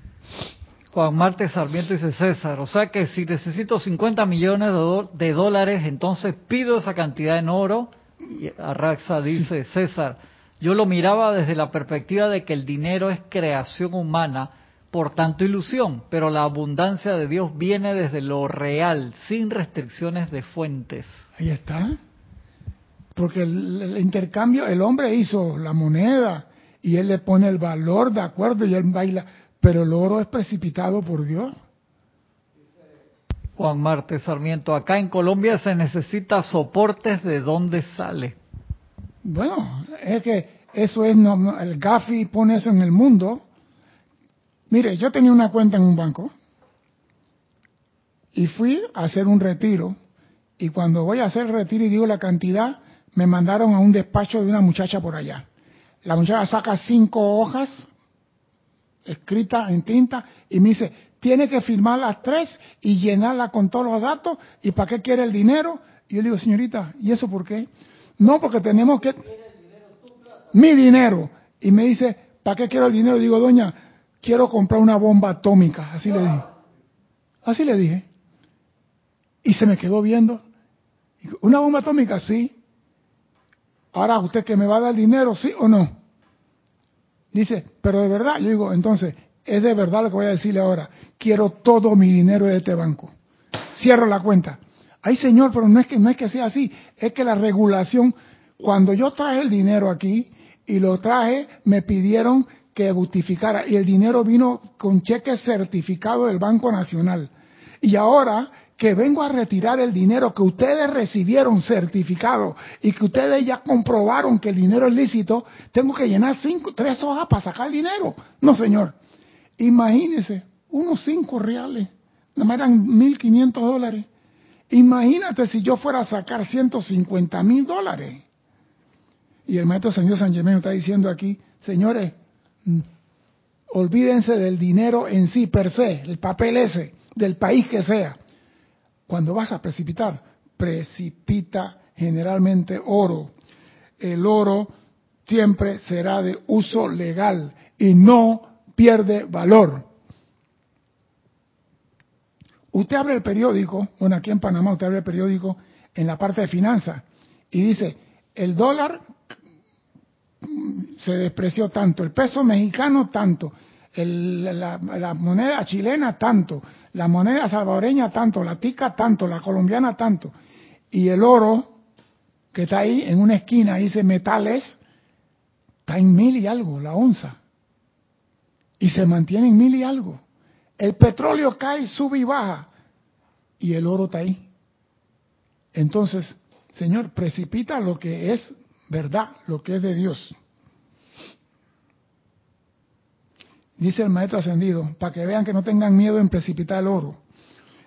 Juan Marte Sarmiento dice César, o sea que si necesito 50 millones de, dólares, entonces pido esa cantidad en oro. Y Arraxa dice, César, yo lo miraba desde la perspectiva de que el dinero es creación humana por tanto ilusión, pero la abundancia de Dios viene desde lo real, sin restricciones de fuentes. Ahí está. Porque el, intercambio, el hombre hizo la moneda y él le pone el valor de acuerdo y él baila, pero el oro es precipitado por Dios. Juan Marte Sarmiento, acá en Colombia se necesita soportes de dónde sale. Bueno, es que eso es, el Gafi pone eso en el mundo Mire, yo tenía una cuenta en un banco y fui a hacer un retiro y cuando voy a hacer el retiro y digo la cantidad, me mandaron a un despacho de una muchacha por allá. La muchacha saca cinco hojas escritas en tinta y me dice, tiene que firmar las tres y llenarla con todos los datos y para qué quiere el dinero. Y yo digo, señorita, ¿y eso por qué? No, porque tenemos que... Mi dinero. Y me dice, ¿para qué quiero el dinero? digo, doña, quiero comprar una bomba atómica, así le dije. Así le dije. Y se me quedó viendo. ¿Una bomba atómica? Sí. Ahora, ¿usted que me va a dar dinero, sí o no? Dice, pero de verdad, yo digo, entonces, es de verdad lo que voy a decirle ahora. Quiero todo mi dinero de este banco. Cierro la cuenta. Ay, señor, pero no es que no es que sea así, es que la regulación, cuando yo traje el dinero aquí, y lo traje, me pidieron que justificara y el dinero vino con cheque certificado del Banco Nacional. Y ahora que vengo a retirar el dinero que ustedes recibieron certificado y que ustedes ya comprobaron que el dinero es lícito, tengo que llenar cinco, tres hojas para sacar el dinero. No, señor. Imagínese, unos cinco reales, nada más eran mil quinientos dólares. Imagínate si yo fuera a sacar ciento cincuenta mil dólares. Y el maestro señor San Germán está diciendo aquí, señores, mm, olvídense del dinero en sí per se, el papel ese, del país que sea cuando vas a precipitar, precipita generalmente oro. El oro siempre será de uso legal y no pierde valor. Usted abre el periódico, bueno, aquí en Panamá usted abre el periódico en la parte de finanzas y dice, el dólar se despreció tanto, el peso mexicano tanto, la, moneda chilena tanto, la moneda salvadoreña tanto, la tica tanto, la colombiana tanto, y el oro que está ahí en una esquina, dice metales, está en mil y algo, la onza, y se mantiene en mil y algo. El petróleo cae, sube y baja, y el oro está ahí. Entonces, Señor, precipita lo que es verdad, lo que es de Dios. Dice el maestro ascendido, para que vean que no tengan miedo en precipitar el oro.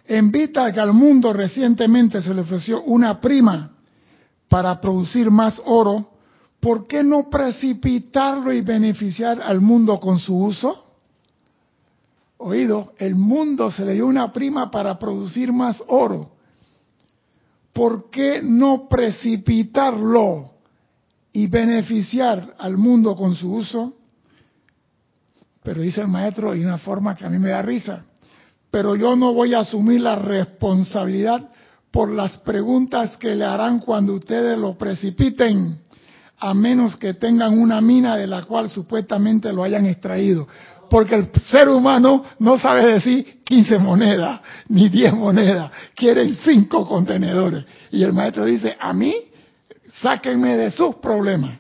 En vista que al mundo recientemente se le ofreció una prima para producir más oro, ¿por qué no precipitarlo y beneficiar al mundo con su uso? Oído, el mundo se le dio una prima para producir más oro. ¿Por qué no precipitarlo y beneficiar al mundo con su uso? Pero dice el maestro y una forma que a mí me da risa. Pero yo no voy a asumir la responsabilidad por las preguntas que le harán cuando ustedes lo precipiten, a menos que tengan una mina de la cual supuestamente lo hayan extraído. Porque el ser humano no sabe decir 15 monedas, ni 10 monedas, quieren 5 contenedores. Y el maestro dice, a mí, sáquenme de sus problemas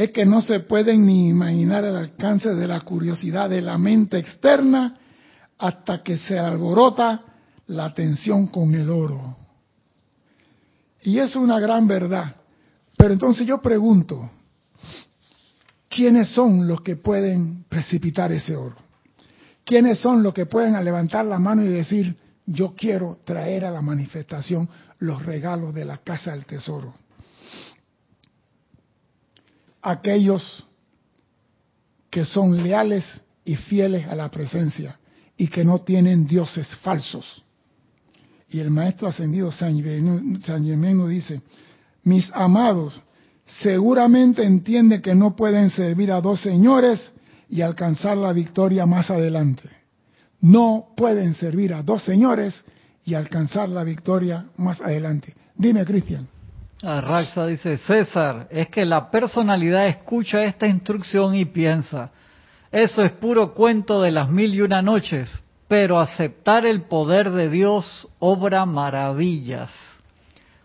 es que no se pueden ni imaginar el alcance de la curiosidad de la mente externa hasta que se alborota la tensión con el oro. Y es una gran verdad. Pero entonces yo pregunto, ¿quiénes son los que pueden precipitar ese oro? ¿Quiénes son los que pueden levantar la mano y decir, yo quiero traer a la manifestación los regalos de la casa del tesoro? Aquellos que son leales y fieles a la presencia y que no tienen dioses falsos. Y el maestro ascendido San Germán dice, mis amados, seguramente entiende que no pueden servir a dos señores y alcanzar la victoria más adelante. No pueden servir a dos señores y alcanzar la victoria más adelante. Dime, Cristian. Raxa dice, César, es que la personalidad escucha esta instrucción y piensa, eso es puro cuento de las mil y una noches, pero aceptar el poder de Dios obra maravillas.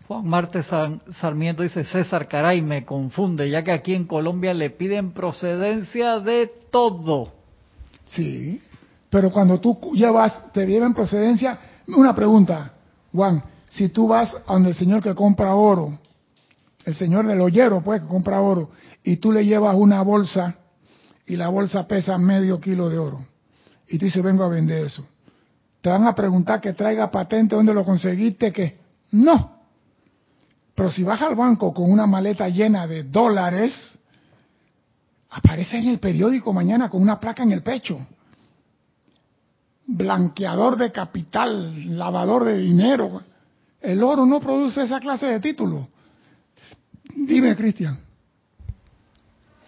Juan Marte Sarmiento dice, César, caray, me confunde, ya que aquí en Colombia le piden procedencia de todo. Sí, pero cuando tú llevas, te llevan procedencia, una pregunta, Juan, si tú vas donde el señor que compra oro el señor del hoyero, pues, que compra oro, y tú le llevas una bolsa y la bolsa pesa medio kilo de oro. Y tú dices, vengo a vender eso. Te van a preguntar que traiga patente, ¿dónde lo conseguiste? Que no. Pero si vas al banco con una maleta llena de dólares, aparece en el periódico mañana con una placa en el pecho. Blanqueador de capital, lavador de dinero. El oro no produce esa clase de título. Dime, Cristian.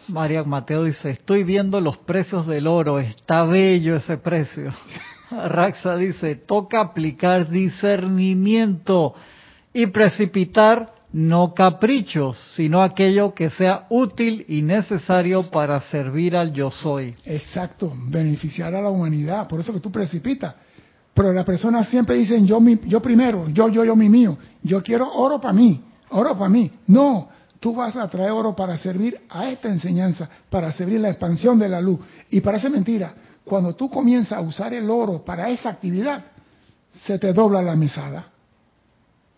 María Mateo dice, estoy viendo los precios del oro, está bello ese precio. Raxa dice, toca aplicar discernimiento y precipitar no caprichos, sino aquello que sea útil y necesario para servir al yo soy. Exacto, beneficiar a la humanidad, por eso que tú precipitas. Pero las personas siempre dicen yo, yo primero, yo, yo, yo, mi mío. Yo quiero oro para mí, oro para mí. No, tú vas a traer oro para servir a esta enseñanza, para servir la expansión de la luz. Y parece mentira, cuando tú comienzas a usar el oro para esa actividad, se te dobla la mesada.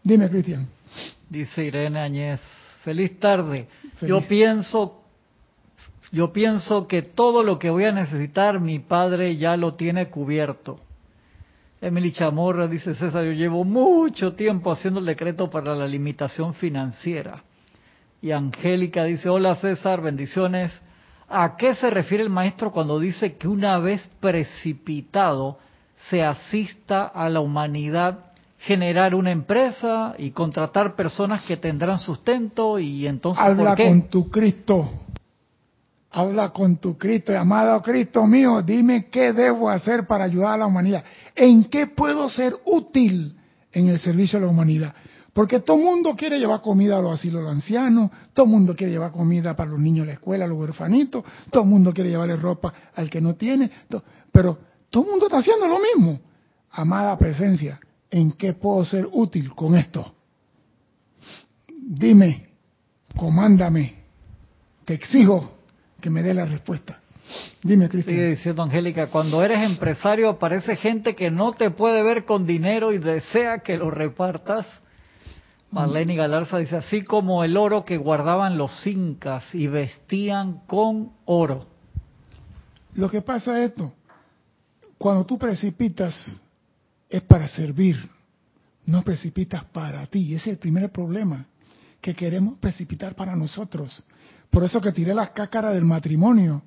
Dime, Cristian. Dice Irene Añez, feliz tarde. Yo pienso, yo pienso que todo lo que voy a necesitar mi padre ya lo tiene cubierto. Emily Chamorra dice, César, yo llevo mucho tiempo haciendo el decreto para la limitación financiera. Y Angélica dice, hola César, bendiciones. ¿A qué se refiere el maestro cuando dice que una vez precipitado se asista a la humanidad generar una empresa y contratar personas que tendrán sustento y entonces habla con tu Cristo. Habla con tu Cristo. Amado Cristo mío dime qué debo hacer para ayudar a la humanidad. En qué puedo ser útil en el servicio a la humanidad porque todo mundo quiere llevar comida a los asilos de ancianos, todo mundo quiere llevar comida para los niños de la escuela, los huerfanitos, todo mundo quiere llevarle ropa al que no tiene, pero todo mundo está haciendo lo mismo. Amada presencia, ¿en qué puedo ser útil con esto? Dime, comándame, te exijo que me dé la respuesta. Dime, Cristian. Sigue diciendo Angélica, cuando eres empresario aparece gente que no te puede ver con dinero y desea que lo repartas. Marlene Galarza dice, así como el oro que guardaban los incas y vestían con oro. Lo que pasa es esto, cuando tú precipitas es para servir, no precipitas para ti. Ese es el primer problema, que queremos precipitar para nosotros. Por eso que tiré las cácaras del matrimonio,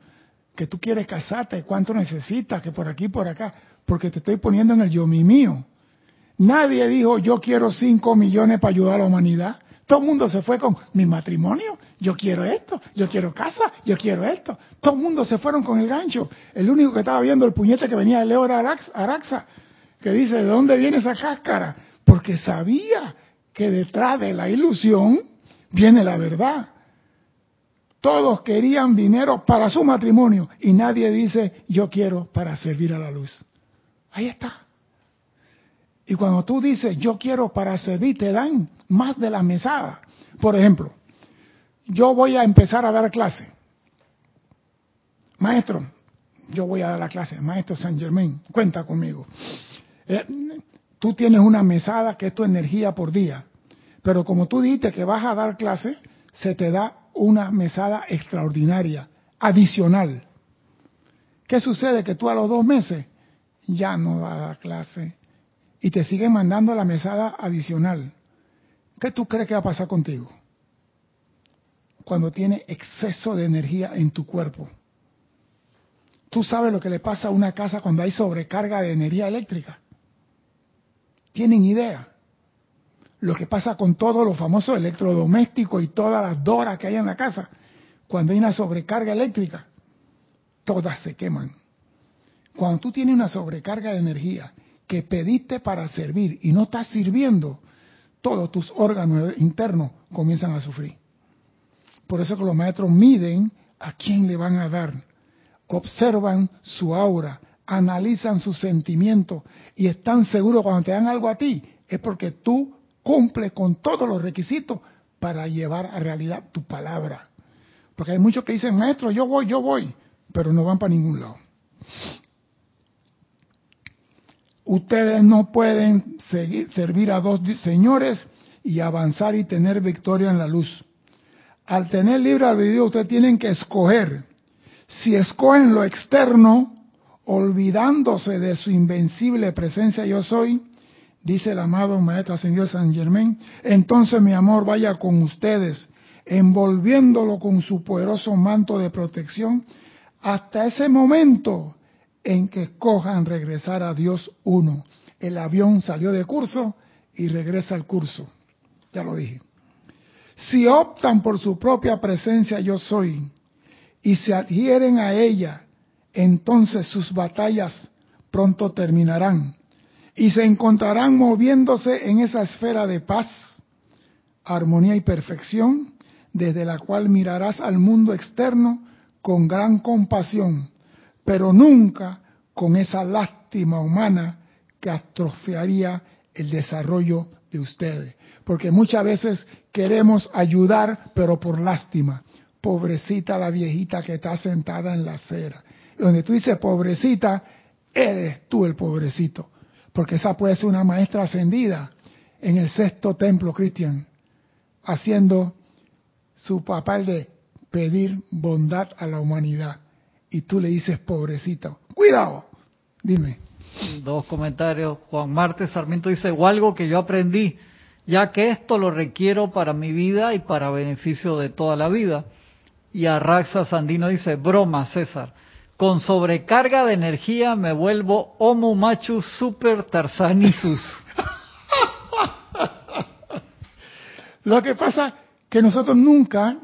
que tú quieres casarte, cuánto necesitas, que por aquí, por acá, porque te estoy poniendo en el yo mi mío. Nadie dijo yo quiero cinco millones para ayudar a la humanidad. Todo el mundo se fue con mi matrimonio, yo quiero esto, yo quiero casa, yo quiero esto. Todo el mundo se fueron con el gancho. El único que estaba viendo el puñete que venía de Leo Araxa, que dice, ¿de dónde viene esa cáscara? Porque sabía que detrás de la ilusión viene la verdad. Todos querían dinero para su matrimonio y nadie dice, yo quiero para servir a la luz. Ahí está. Y cuando tú dices, yo quiero para servir, te dan más de la mesada. Por ejemplo, yo voy a empezar a dar clase. Maestro, yo voy a dar la clase. Maestro San Germain, cuenta conmigo. Eh, tú tienes una mesada que es tu energía por día. Pero como tú dijiste que vas a dar clase, se te da una mesada extraordinaria, adicional. ¿Qué sucede? Que tú a los dos meses ya no vas a dar clase y te siguen mandando la mesada adicional. ¿Qué tú crees que va a pasar contigo? Cuando tiene exceso de energía en tu cuerpo. Tú sabes lo que le pasa a una casa cuando hay sobrecarga de energía eléctrica. ¿Tienen idea? Lo que pasa con todos los famosos electrodomésticos y todas las doras que hay en la casa. Cuando hay una sobrecarga eléctrica, todas se queman. Cuando tú tienes una sobrecarga de energía que pediste para servir y no estás sirviendo, todos tus órganos internos comienzan a sufrir. Por eso que los maestros miden a quién le van a dar, observan su aura, analizan sus sentimientos y están seguros cuando te dan algo a ti, es porque tú cumples con todos los requisitos para llevar a realidad tu palabra. Porque hay muchos que dicen, maestro, yo voy, yo voy, pero no van para ningún lado. Ustedes no pueden seguir, servir a dos señores y avanzar y tener victoria en la luz. Al tener libre albedrío, ustedes tienen que escoger. Si escogen lo externo, olvidándose de su invencible presencia yo soy, dice el amado Maestro Ascendido San Germán, entonces mi amor vaya con ustedes, envolviéndolo con su poderoso manto de protección, hasta ese momento en que escojan regresar a Dios uno. El avión salió de curso y regresa al curso. Ya lo dije. Si optan por su propia presencia yo soy y se adhieren a ella, entonces sus batallas pronto terminarán y se encontrarán moviéndose en esa esfera de paz, armonía y perfección, desde la cual mirarás al mundo externo con gran compasión pero nunca con esa lástima humana que atrofiaría el desarrollo de ustedes. Porque muchas veces queremos ayudar, pero por lástima. Pobrecita la viejita que está sentada en la acera. donde tú dices pobrecita, eres tú el pobrecito. Porque esa puede ser una maestra ascendida en el sexto templo cristiano, haciendo su papel de pedir bondad a la humanidad. Y tú le dices pobrecita. Cuidado. Dime. Dos comentarios. Juan Marte Sarmiento dice, o algo que yo aprendí, ya que esto lo requiero para mi vida y para beneficio de toda la vida. Y Arraxa Sandino dice, broma, César. Con sobrecarga de energía me vuelvo Homo Machu Super Tarzanisus. Lo que pasa que nosotros nunca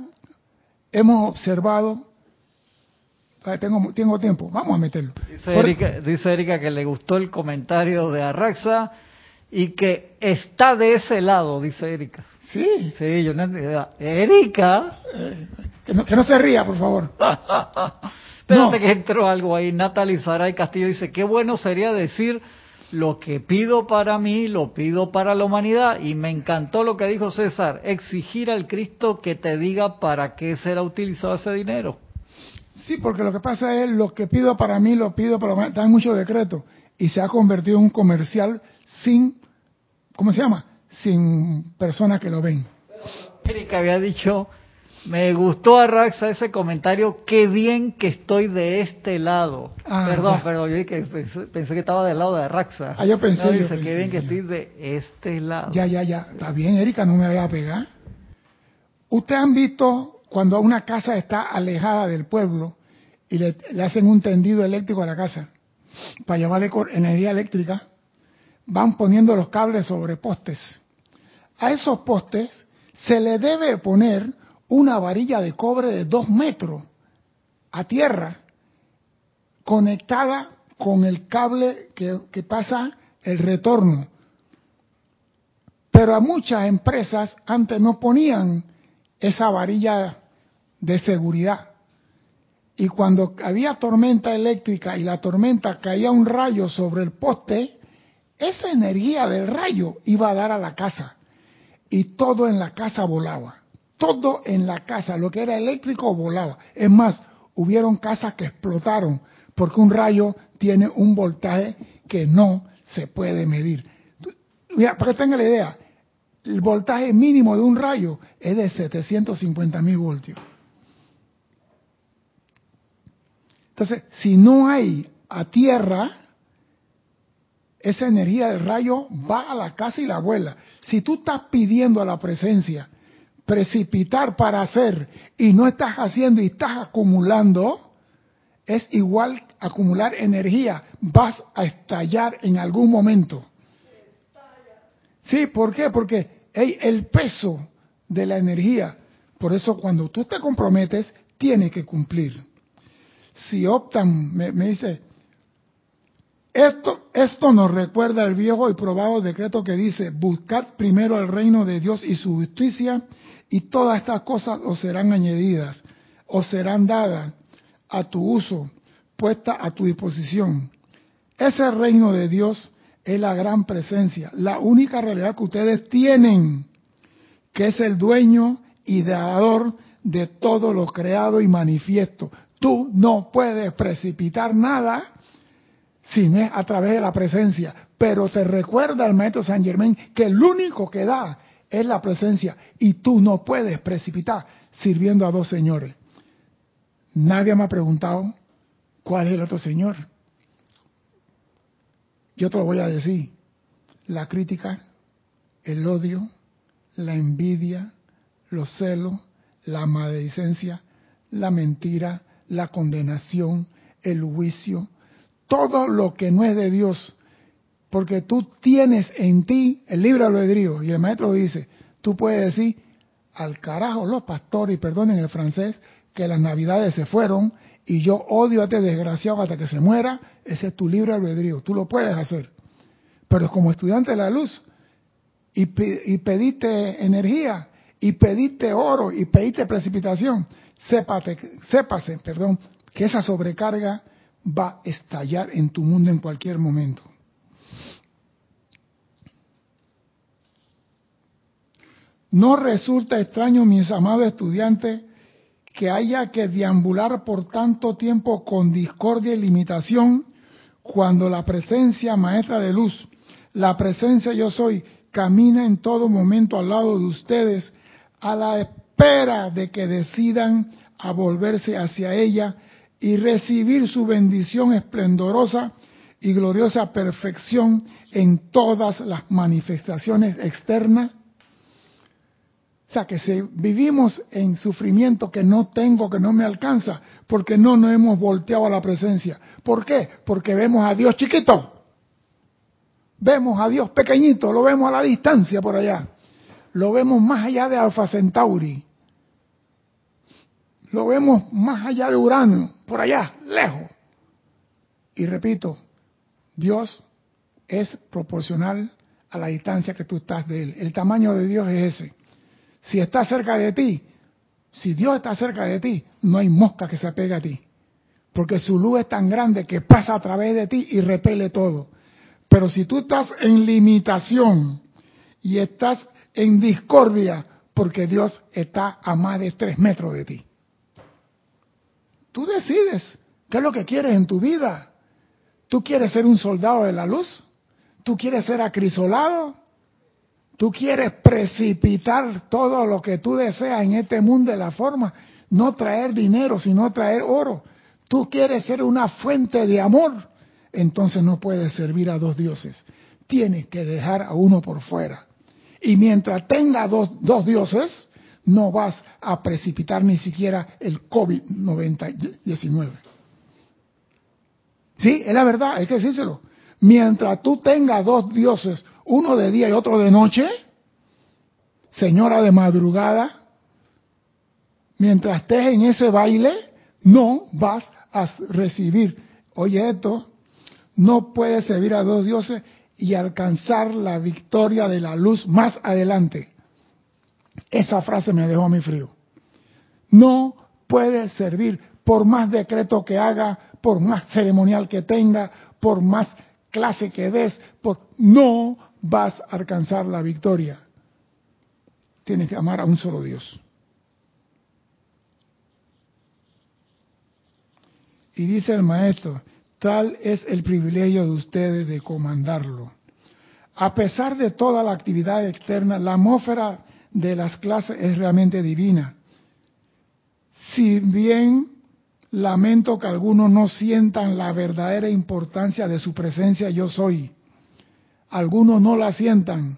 hemos observado tengo, tengo tiempo, vamos a meterlo. Dice Erika, que le gustó el comentario de Arraxa y que está de ese lado, dice Erika. Sí. Sí, yo no Erika. Eh, que, no, se ría, por favor. Espérate que entró algo ahí. Natalie Saray Castillo dice, qué bueno sería decir lo que pido para mí, lo pido para la humanidad. Y me encantó lo que dijo César, exigir al Cristo que te diga para qué será utilizado ese dinero. Sí, porque lo que pasa es lo que pido para mí, lo pido para mí. Dan muchos decretos y se ha convertido en un comercial sin, ¿cómo se llama? Sin personas que lo ven. Erika había dicho, me gustó a Raxa ese comentario, qué bien que estoy de este lado. Ah, perdón, perdón, yo pensé, que estaba del lado de Raxa. Ah, yo pensé. dice, qué bien que estoy de este lado. Ya, ya, ya. Está bien, Erika, no me vaya a pegar. Ustedes han visto cuando una casa está alejada del pueblo y le, hacen un tendido eléctrico a la casa para llevarle energía eléctrica, van poniendo los cables sobre postes. A esos postes se le debe poner una varilla de cobre de dos metros a tierra conectada con el cable que, que pasa el retorno. Pero a muchas empresas antes no ponían esa varilla de seguridad. Y cuando había tormenta eléctrica y la tormenta caía un rayo sobre el poste, esa energía del rayo iba a dar a la casa. Y todo en la casa volaba. Todo en la casa, lo que era eléctrico volaba. Es más, hubieron casas que explotaron porque un rayo tiene un voltaje que no se puede medir. Mira, para que tenga la idea, el voltaje mínimo de un rayo es de 750 mil voltios. Entonces, si no hay a tierra, esa energía del rayo va a la casa y la vuela. Si tú estás pidiendo a la presencia precipitar para hacer y no estás haciendo y estás acumulando, es igual acumular energía. Vas a estallar en algún momento. Sí, ¿por qué? Porque el peso de la energía. Por eso cuando tú te comprometes, tienes que cumplir si optan, me, dice, esto, esto nos recuerda el viejo y probado decreto que dice, buscad primero el reino de Dios y su justicia y todas estas cosas os serán añadidas, os serán dadas a tu uso, puesta a tu disposición. Ese reino de Dios es la gran presencia, la única realidad que ustedes tienen, que es el dueño y dador de todo lo creado y manifiesto. Tú no puedes precipitar nada si no es a través de la presencia. Pero te recuerda el maestro San Germán que el único que da es la presencia y tú no puedes precipitar sirviendo a dos señores. Nadie me ha preguntado cuál es el otro señor. Yo te lo voy a decir. La crítica, el odio, la envidia, los celos, la maledicencia, la mentira, la condenación, el juicio, todo lo que no es de Dios, porque tú tienes en ti el libre albedrío, y el maestro dice, tú puedes decir, al carajo los pastores, y perdonen el francés, que las navidades se fueron, y yo odio a este desgraciado hasta que se muera, ese es tu libre albedrío, tú lo puedes hacer. Pero como estudiante de la luz, y, y pediste energía, y pediste oro, y pediste precipitación, sépate, sépase, perdón, que esa sobrecarga va a estallar en tu mundo en cualquier momento. No resulta extraño, mis amados estudiantes, que haya que deambular por tanto tiempo con discordia y limitación cuando la presencia maestra de luz, la presencia yo soy, camina en todo momento al lado de ustedes a la espera de que decidan a volverse hacia ella y recibir su bendición esplendorosa y gloriosa perfección en todas las manifestaciones externas. O sea, que si vivimos en sufrimiento que no tengo, que no me alcanza, porque no nos hemos volteado a la presencia. ¿Por qué? Porque vemos a Dios chiquito. Vemos a Dios pequeñito, lo vemos a la distancia por allá. Lo vemos más allá de Alfa Centauri. Lo vemos más allá de Urano, por allá, lejos. Y repito, Dios es proporcional a la distancia que tú estás de Él. El tamaño de Dios es ese. Si está cerca de ti, si Dios está cerca de ti, no hay mosca que se apegue a ti. Porque su luz es tan grande que pasa a través de ti y repele todo. Pero si tú estás en limitación y estás en discordia, porque Dios está a más de tres metros de ti. Tú decides qué es lo que quieres en tu vida. ¿Tú quieres ser un soldado de la luz? ¿Tú quieres ser acrisolado? ¿Tú quieres precipitar todo lo que tú deseas en este mundo de la forma? No traer dinero, sino traer oro. ¿Tú quieres ser una fuente de amor? Entonces no puedes servir a dos dioses. Tienes que dejar a uno por fuera. Y mientras tenga dos, dos dioses, no vas a precipitar ni siquiera el COVID-19. Sí, es la verdad, hay que decírselo. Mientras tú tengas dos dioses, uno de día y otro de noche, señora de madrugada, mientras estés en ese baile, no vas a recibir. Oye esto, no puedes servir a dos dioses y alcanzar la victoria de la luz más adelante. Esa frase me dejó a mí frío. No puedes servir por más decreto que haga, por más ceremonial que tenga, por más clase que des, por... no vas a alcanzar la victoria. Tienes que amar a un solo Dios. Y dice el maestro, tal es el privilegio de ustedes de comandarlo. A pesar de toda la actividad externa, la atmósfera de las clases es realmente divina. Si bien Lamento que algunos no sientan la verdadera importancia de su presencia yo soy. Algunos no la sientan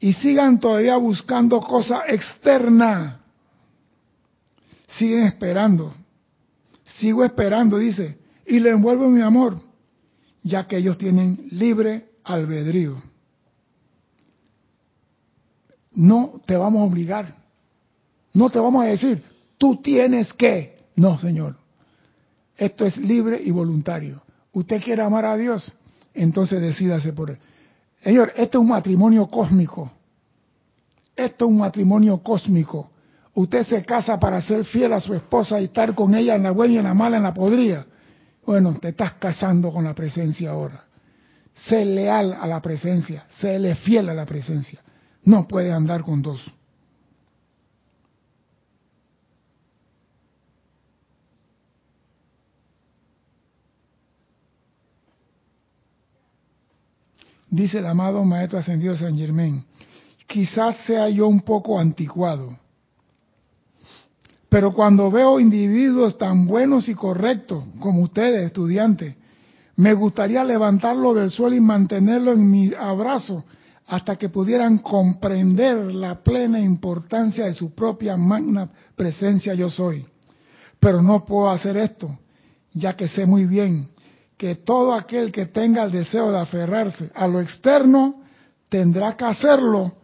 y sigan todavía buscando cosa externa. Siguen esperando. Sigo esperando, dice, y le envuelvo mi amor, ya que ellos tienen libre albedrío. No te vamos a obligar. No te vamos a decir, tú tienes que. No, Señor. Esto es libre y voluntario. ¿Usted quiere amar a Dios? Entonces decídase por él. Señor, esto es un matrimonio cósmico. Esto es un matrimonio cósmico. Usted se casa para ser fiel a su esposa y estar con ella en la buena y en la mala, en la podrida. Bueno, te estás casando con la presencia ahora. Sé leal a la presencia, séle fiel a la presencia. No puede andar con dos. Dice el amado Maestro Ascendido San Germán, quizás sea yo un poco anticuado, pero cuando veo individuos tan buenos y correctos como ustedes, estudiantes, me gustaría levantarlo del suelo y mantenerlo en mi abrazo hasta que pudieran comprender la plena importancia de su propia magna presencia yo soy. Pero no puedo hacer esto, ya que sé muy bien que todo aquel que tenga el deseo de aferrarse a lo externo tendrá que hacerlo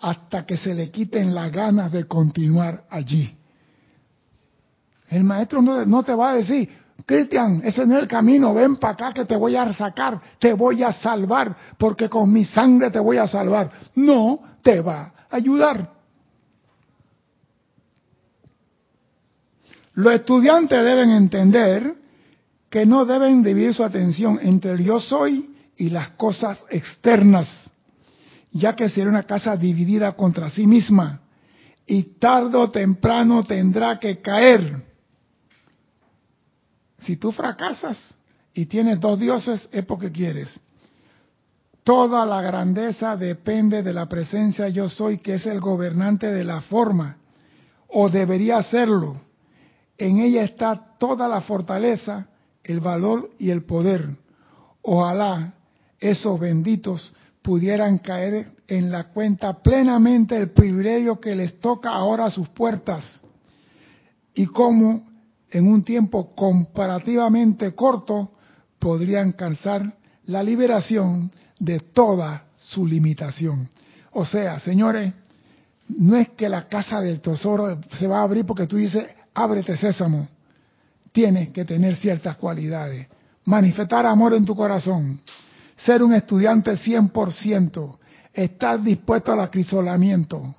hasta que se le quiten las ganas de continuar allí. El maestro no, te va a decir, Cristian, ese no es el camino, ven para acá que te voy a sacar, te voy a salvar, porque con mi sangre te voy a salvar. No, te va a ayudar. Los estudiantes deben entender que no deben dividir su atención entre el yo soy y las cosas externas, ya que sería una casa dividida contra sí misma y tarde o temprano tendrá que caer. Si tú fracasas y tienes dos dioses es porque quieres. Toda la grandeza depende de la presencia yo soy, que es el gobernante de la forma, o debería serlo. En ella está toda la fortaleza, el valor y el poder. Ojalá esos benditos pudieran caer en la cuenta plenamente el privilegio que les toca ahora a sus puertas y cómo en un tiempo comparativamente corto podrían alcanzar la liberación de toda su limitación. O sea, señores, no es que la casa del tesoro se va a abrir porque tú dices, ábrete sésamo. Tienes que tener ciertas cualidades. Manifestar amor en tu corazón. Ser un estudiante 100%. Estar dispuesto al acrisolamiento.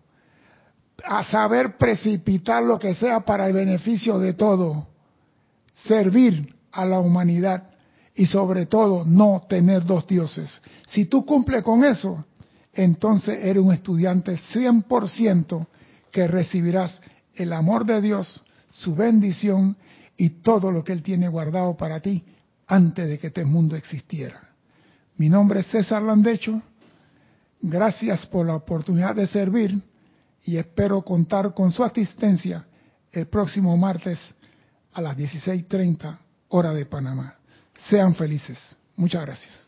A saber precipitar lo que sea para el beneficio de todo. Servir a la humanidad y sobre todo no tener dos dioses. Si tú cumples con eso, entonces eres un estudiante 100% que recibirás el amor de Dios, su bendición y todo lo que Él tiene guardado para ti antes de que este mundo existiera. Mi nombre es César Landecho. Gracias por la oportunidad de servir y espero contar con su asistencia el próximo martes a las 16.30 hora de Panamá. Sean felices. Muchas gracias.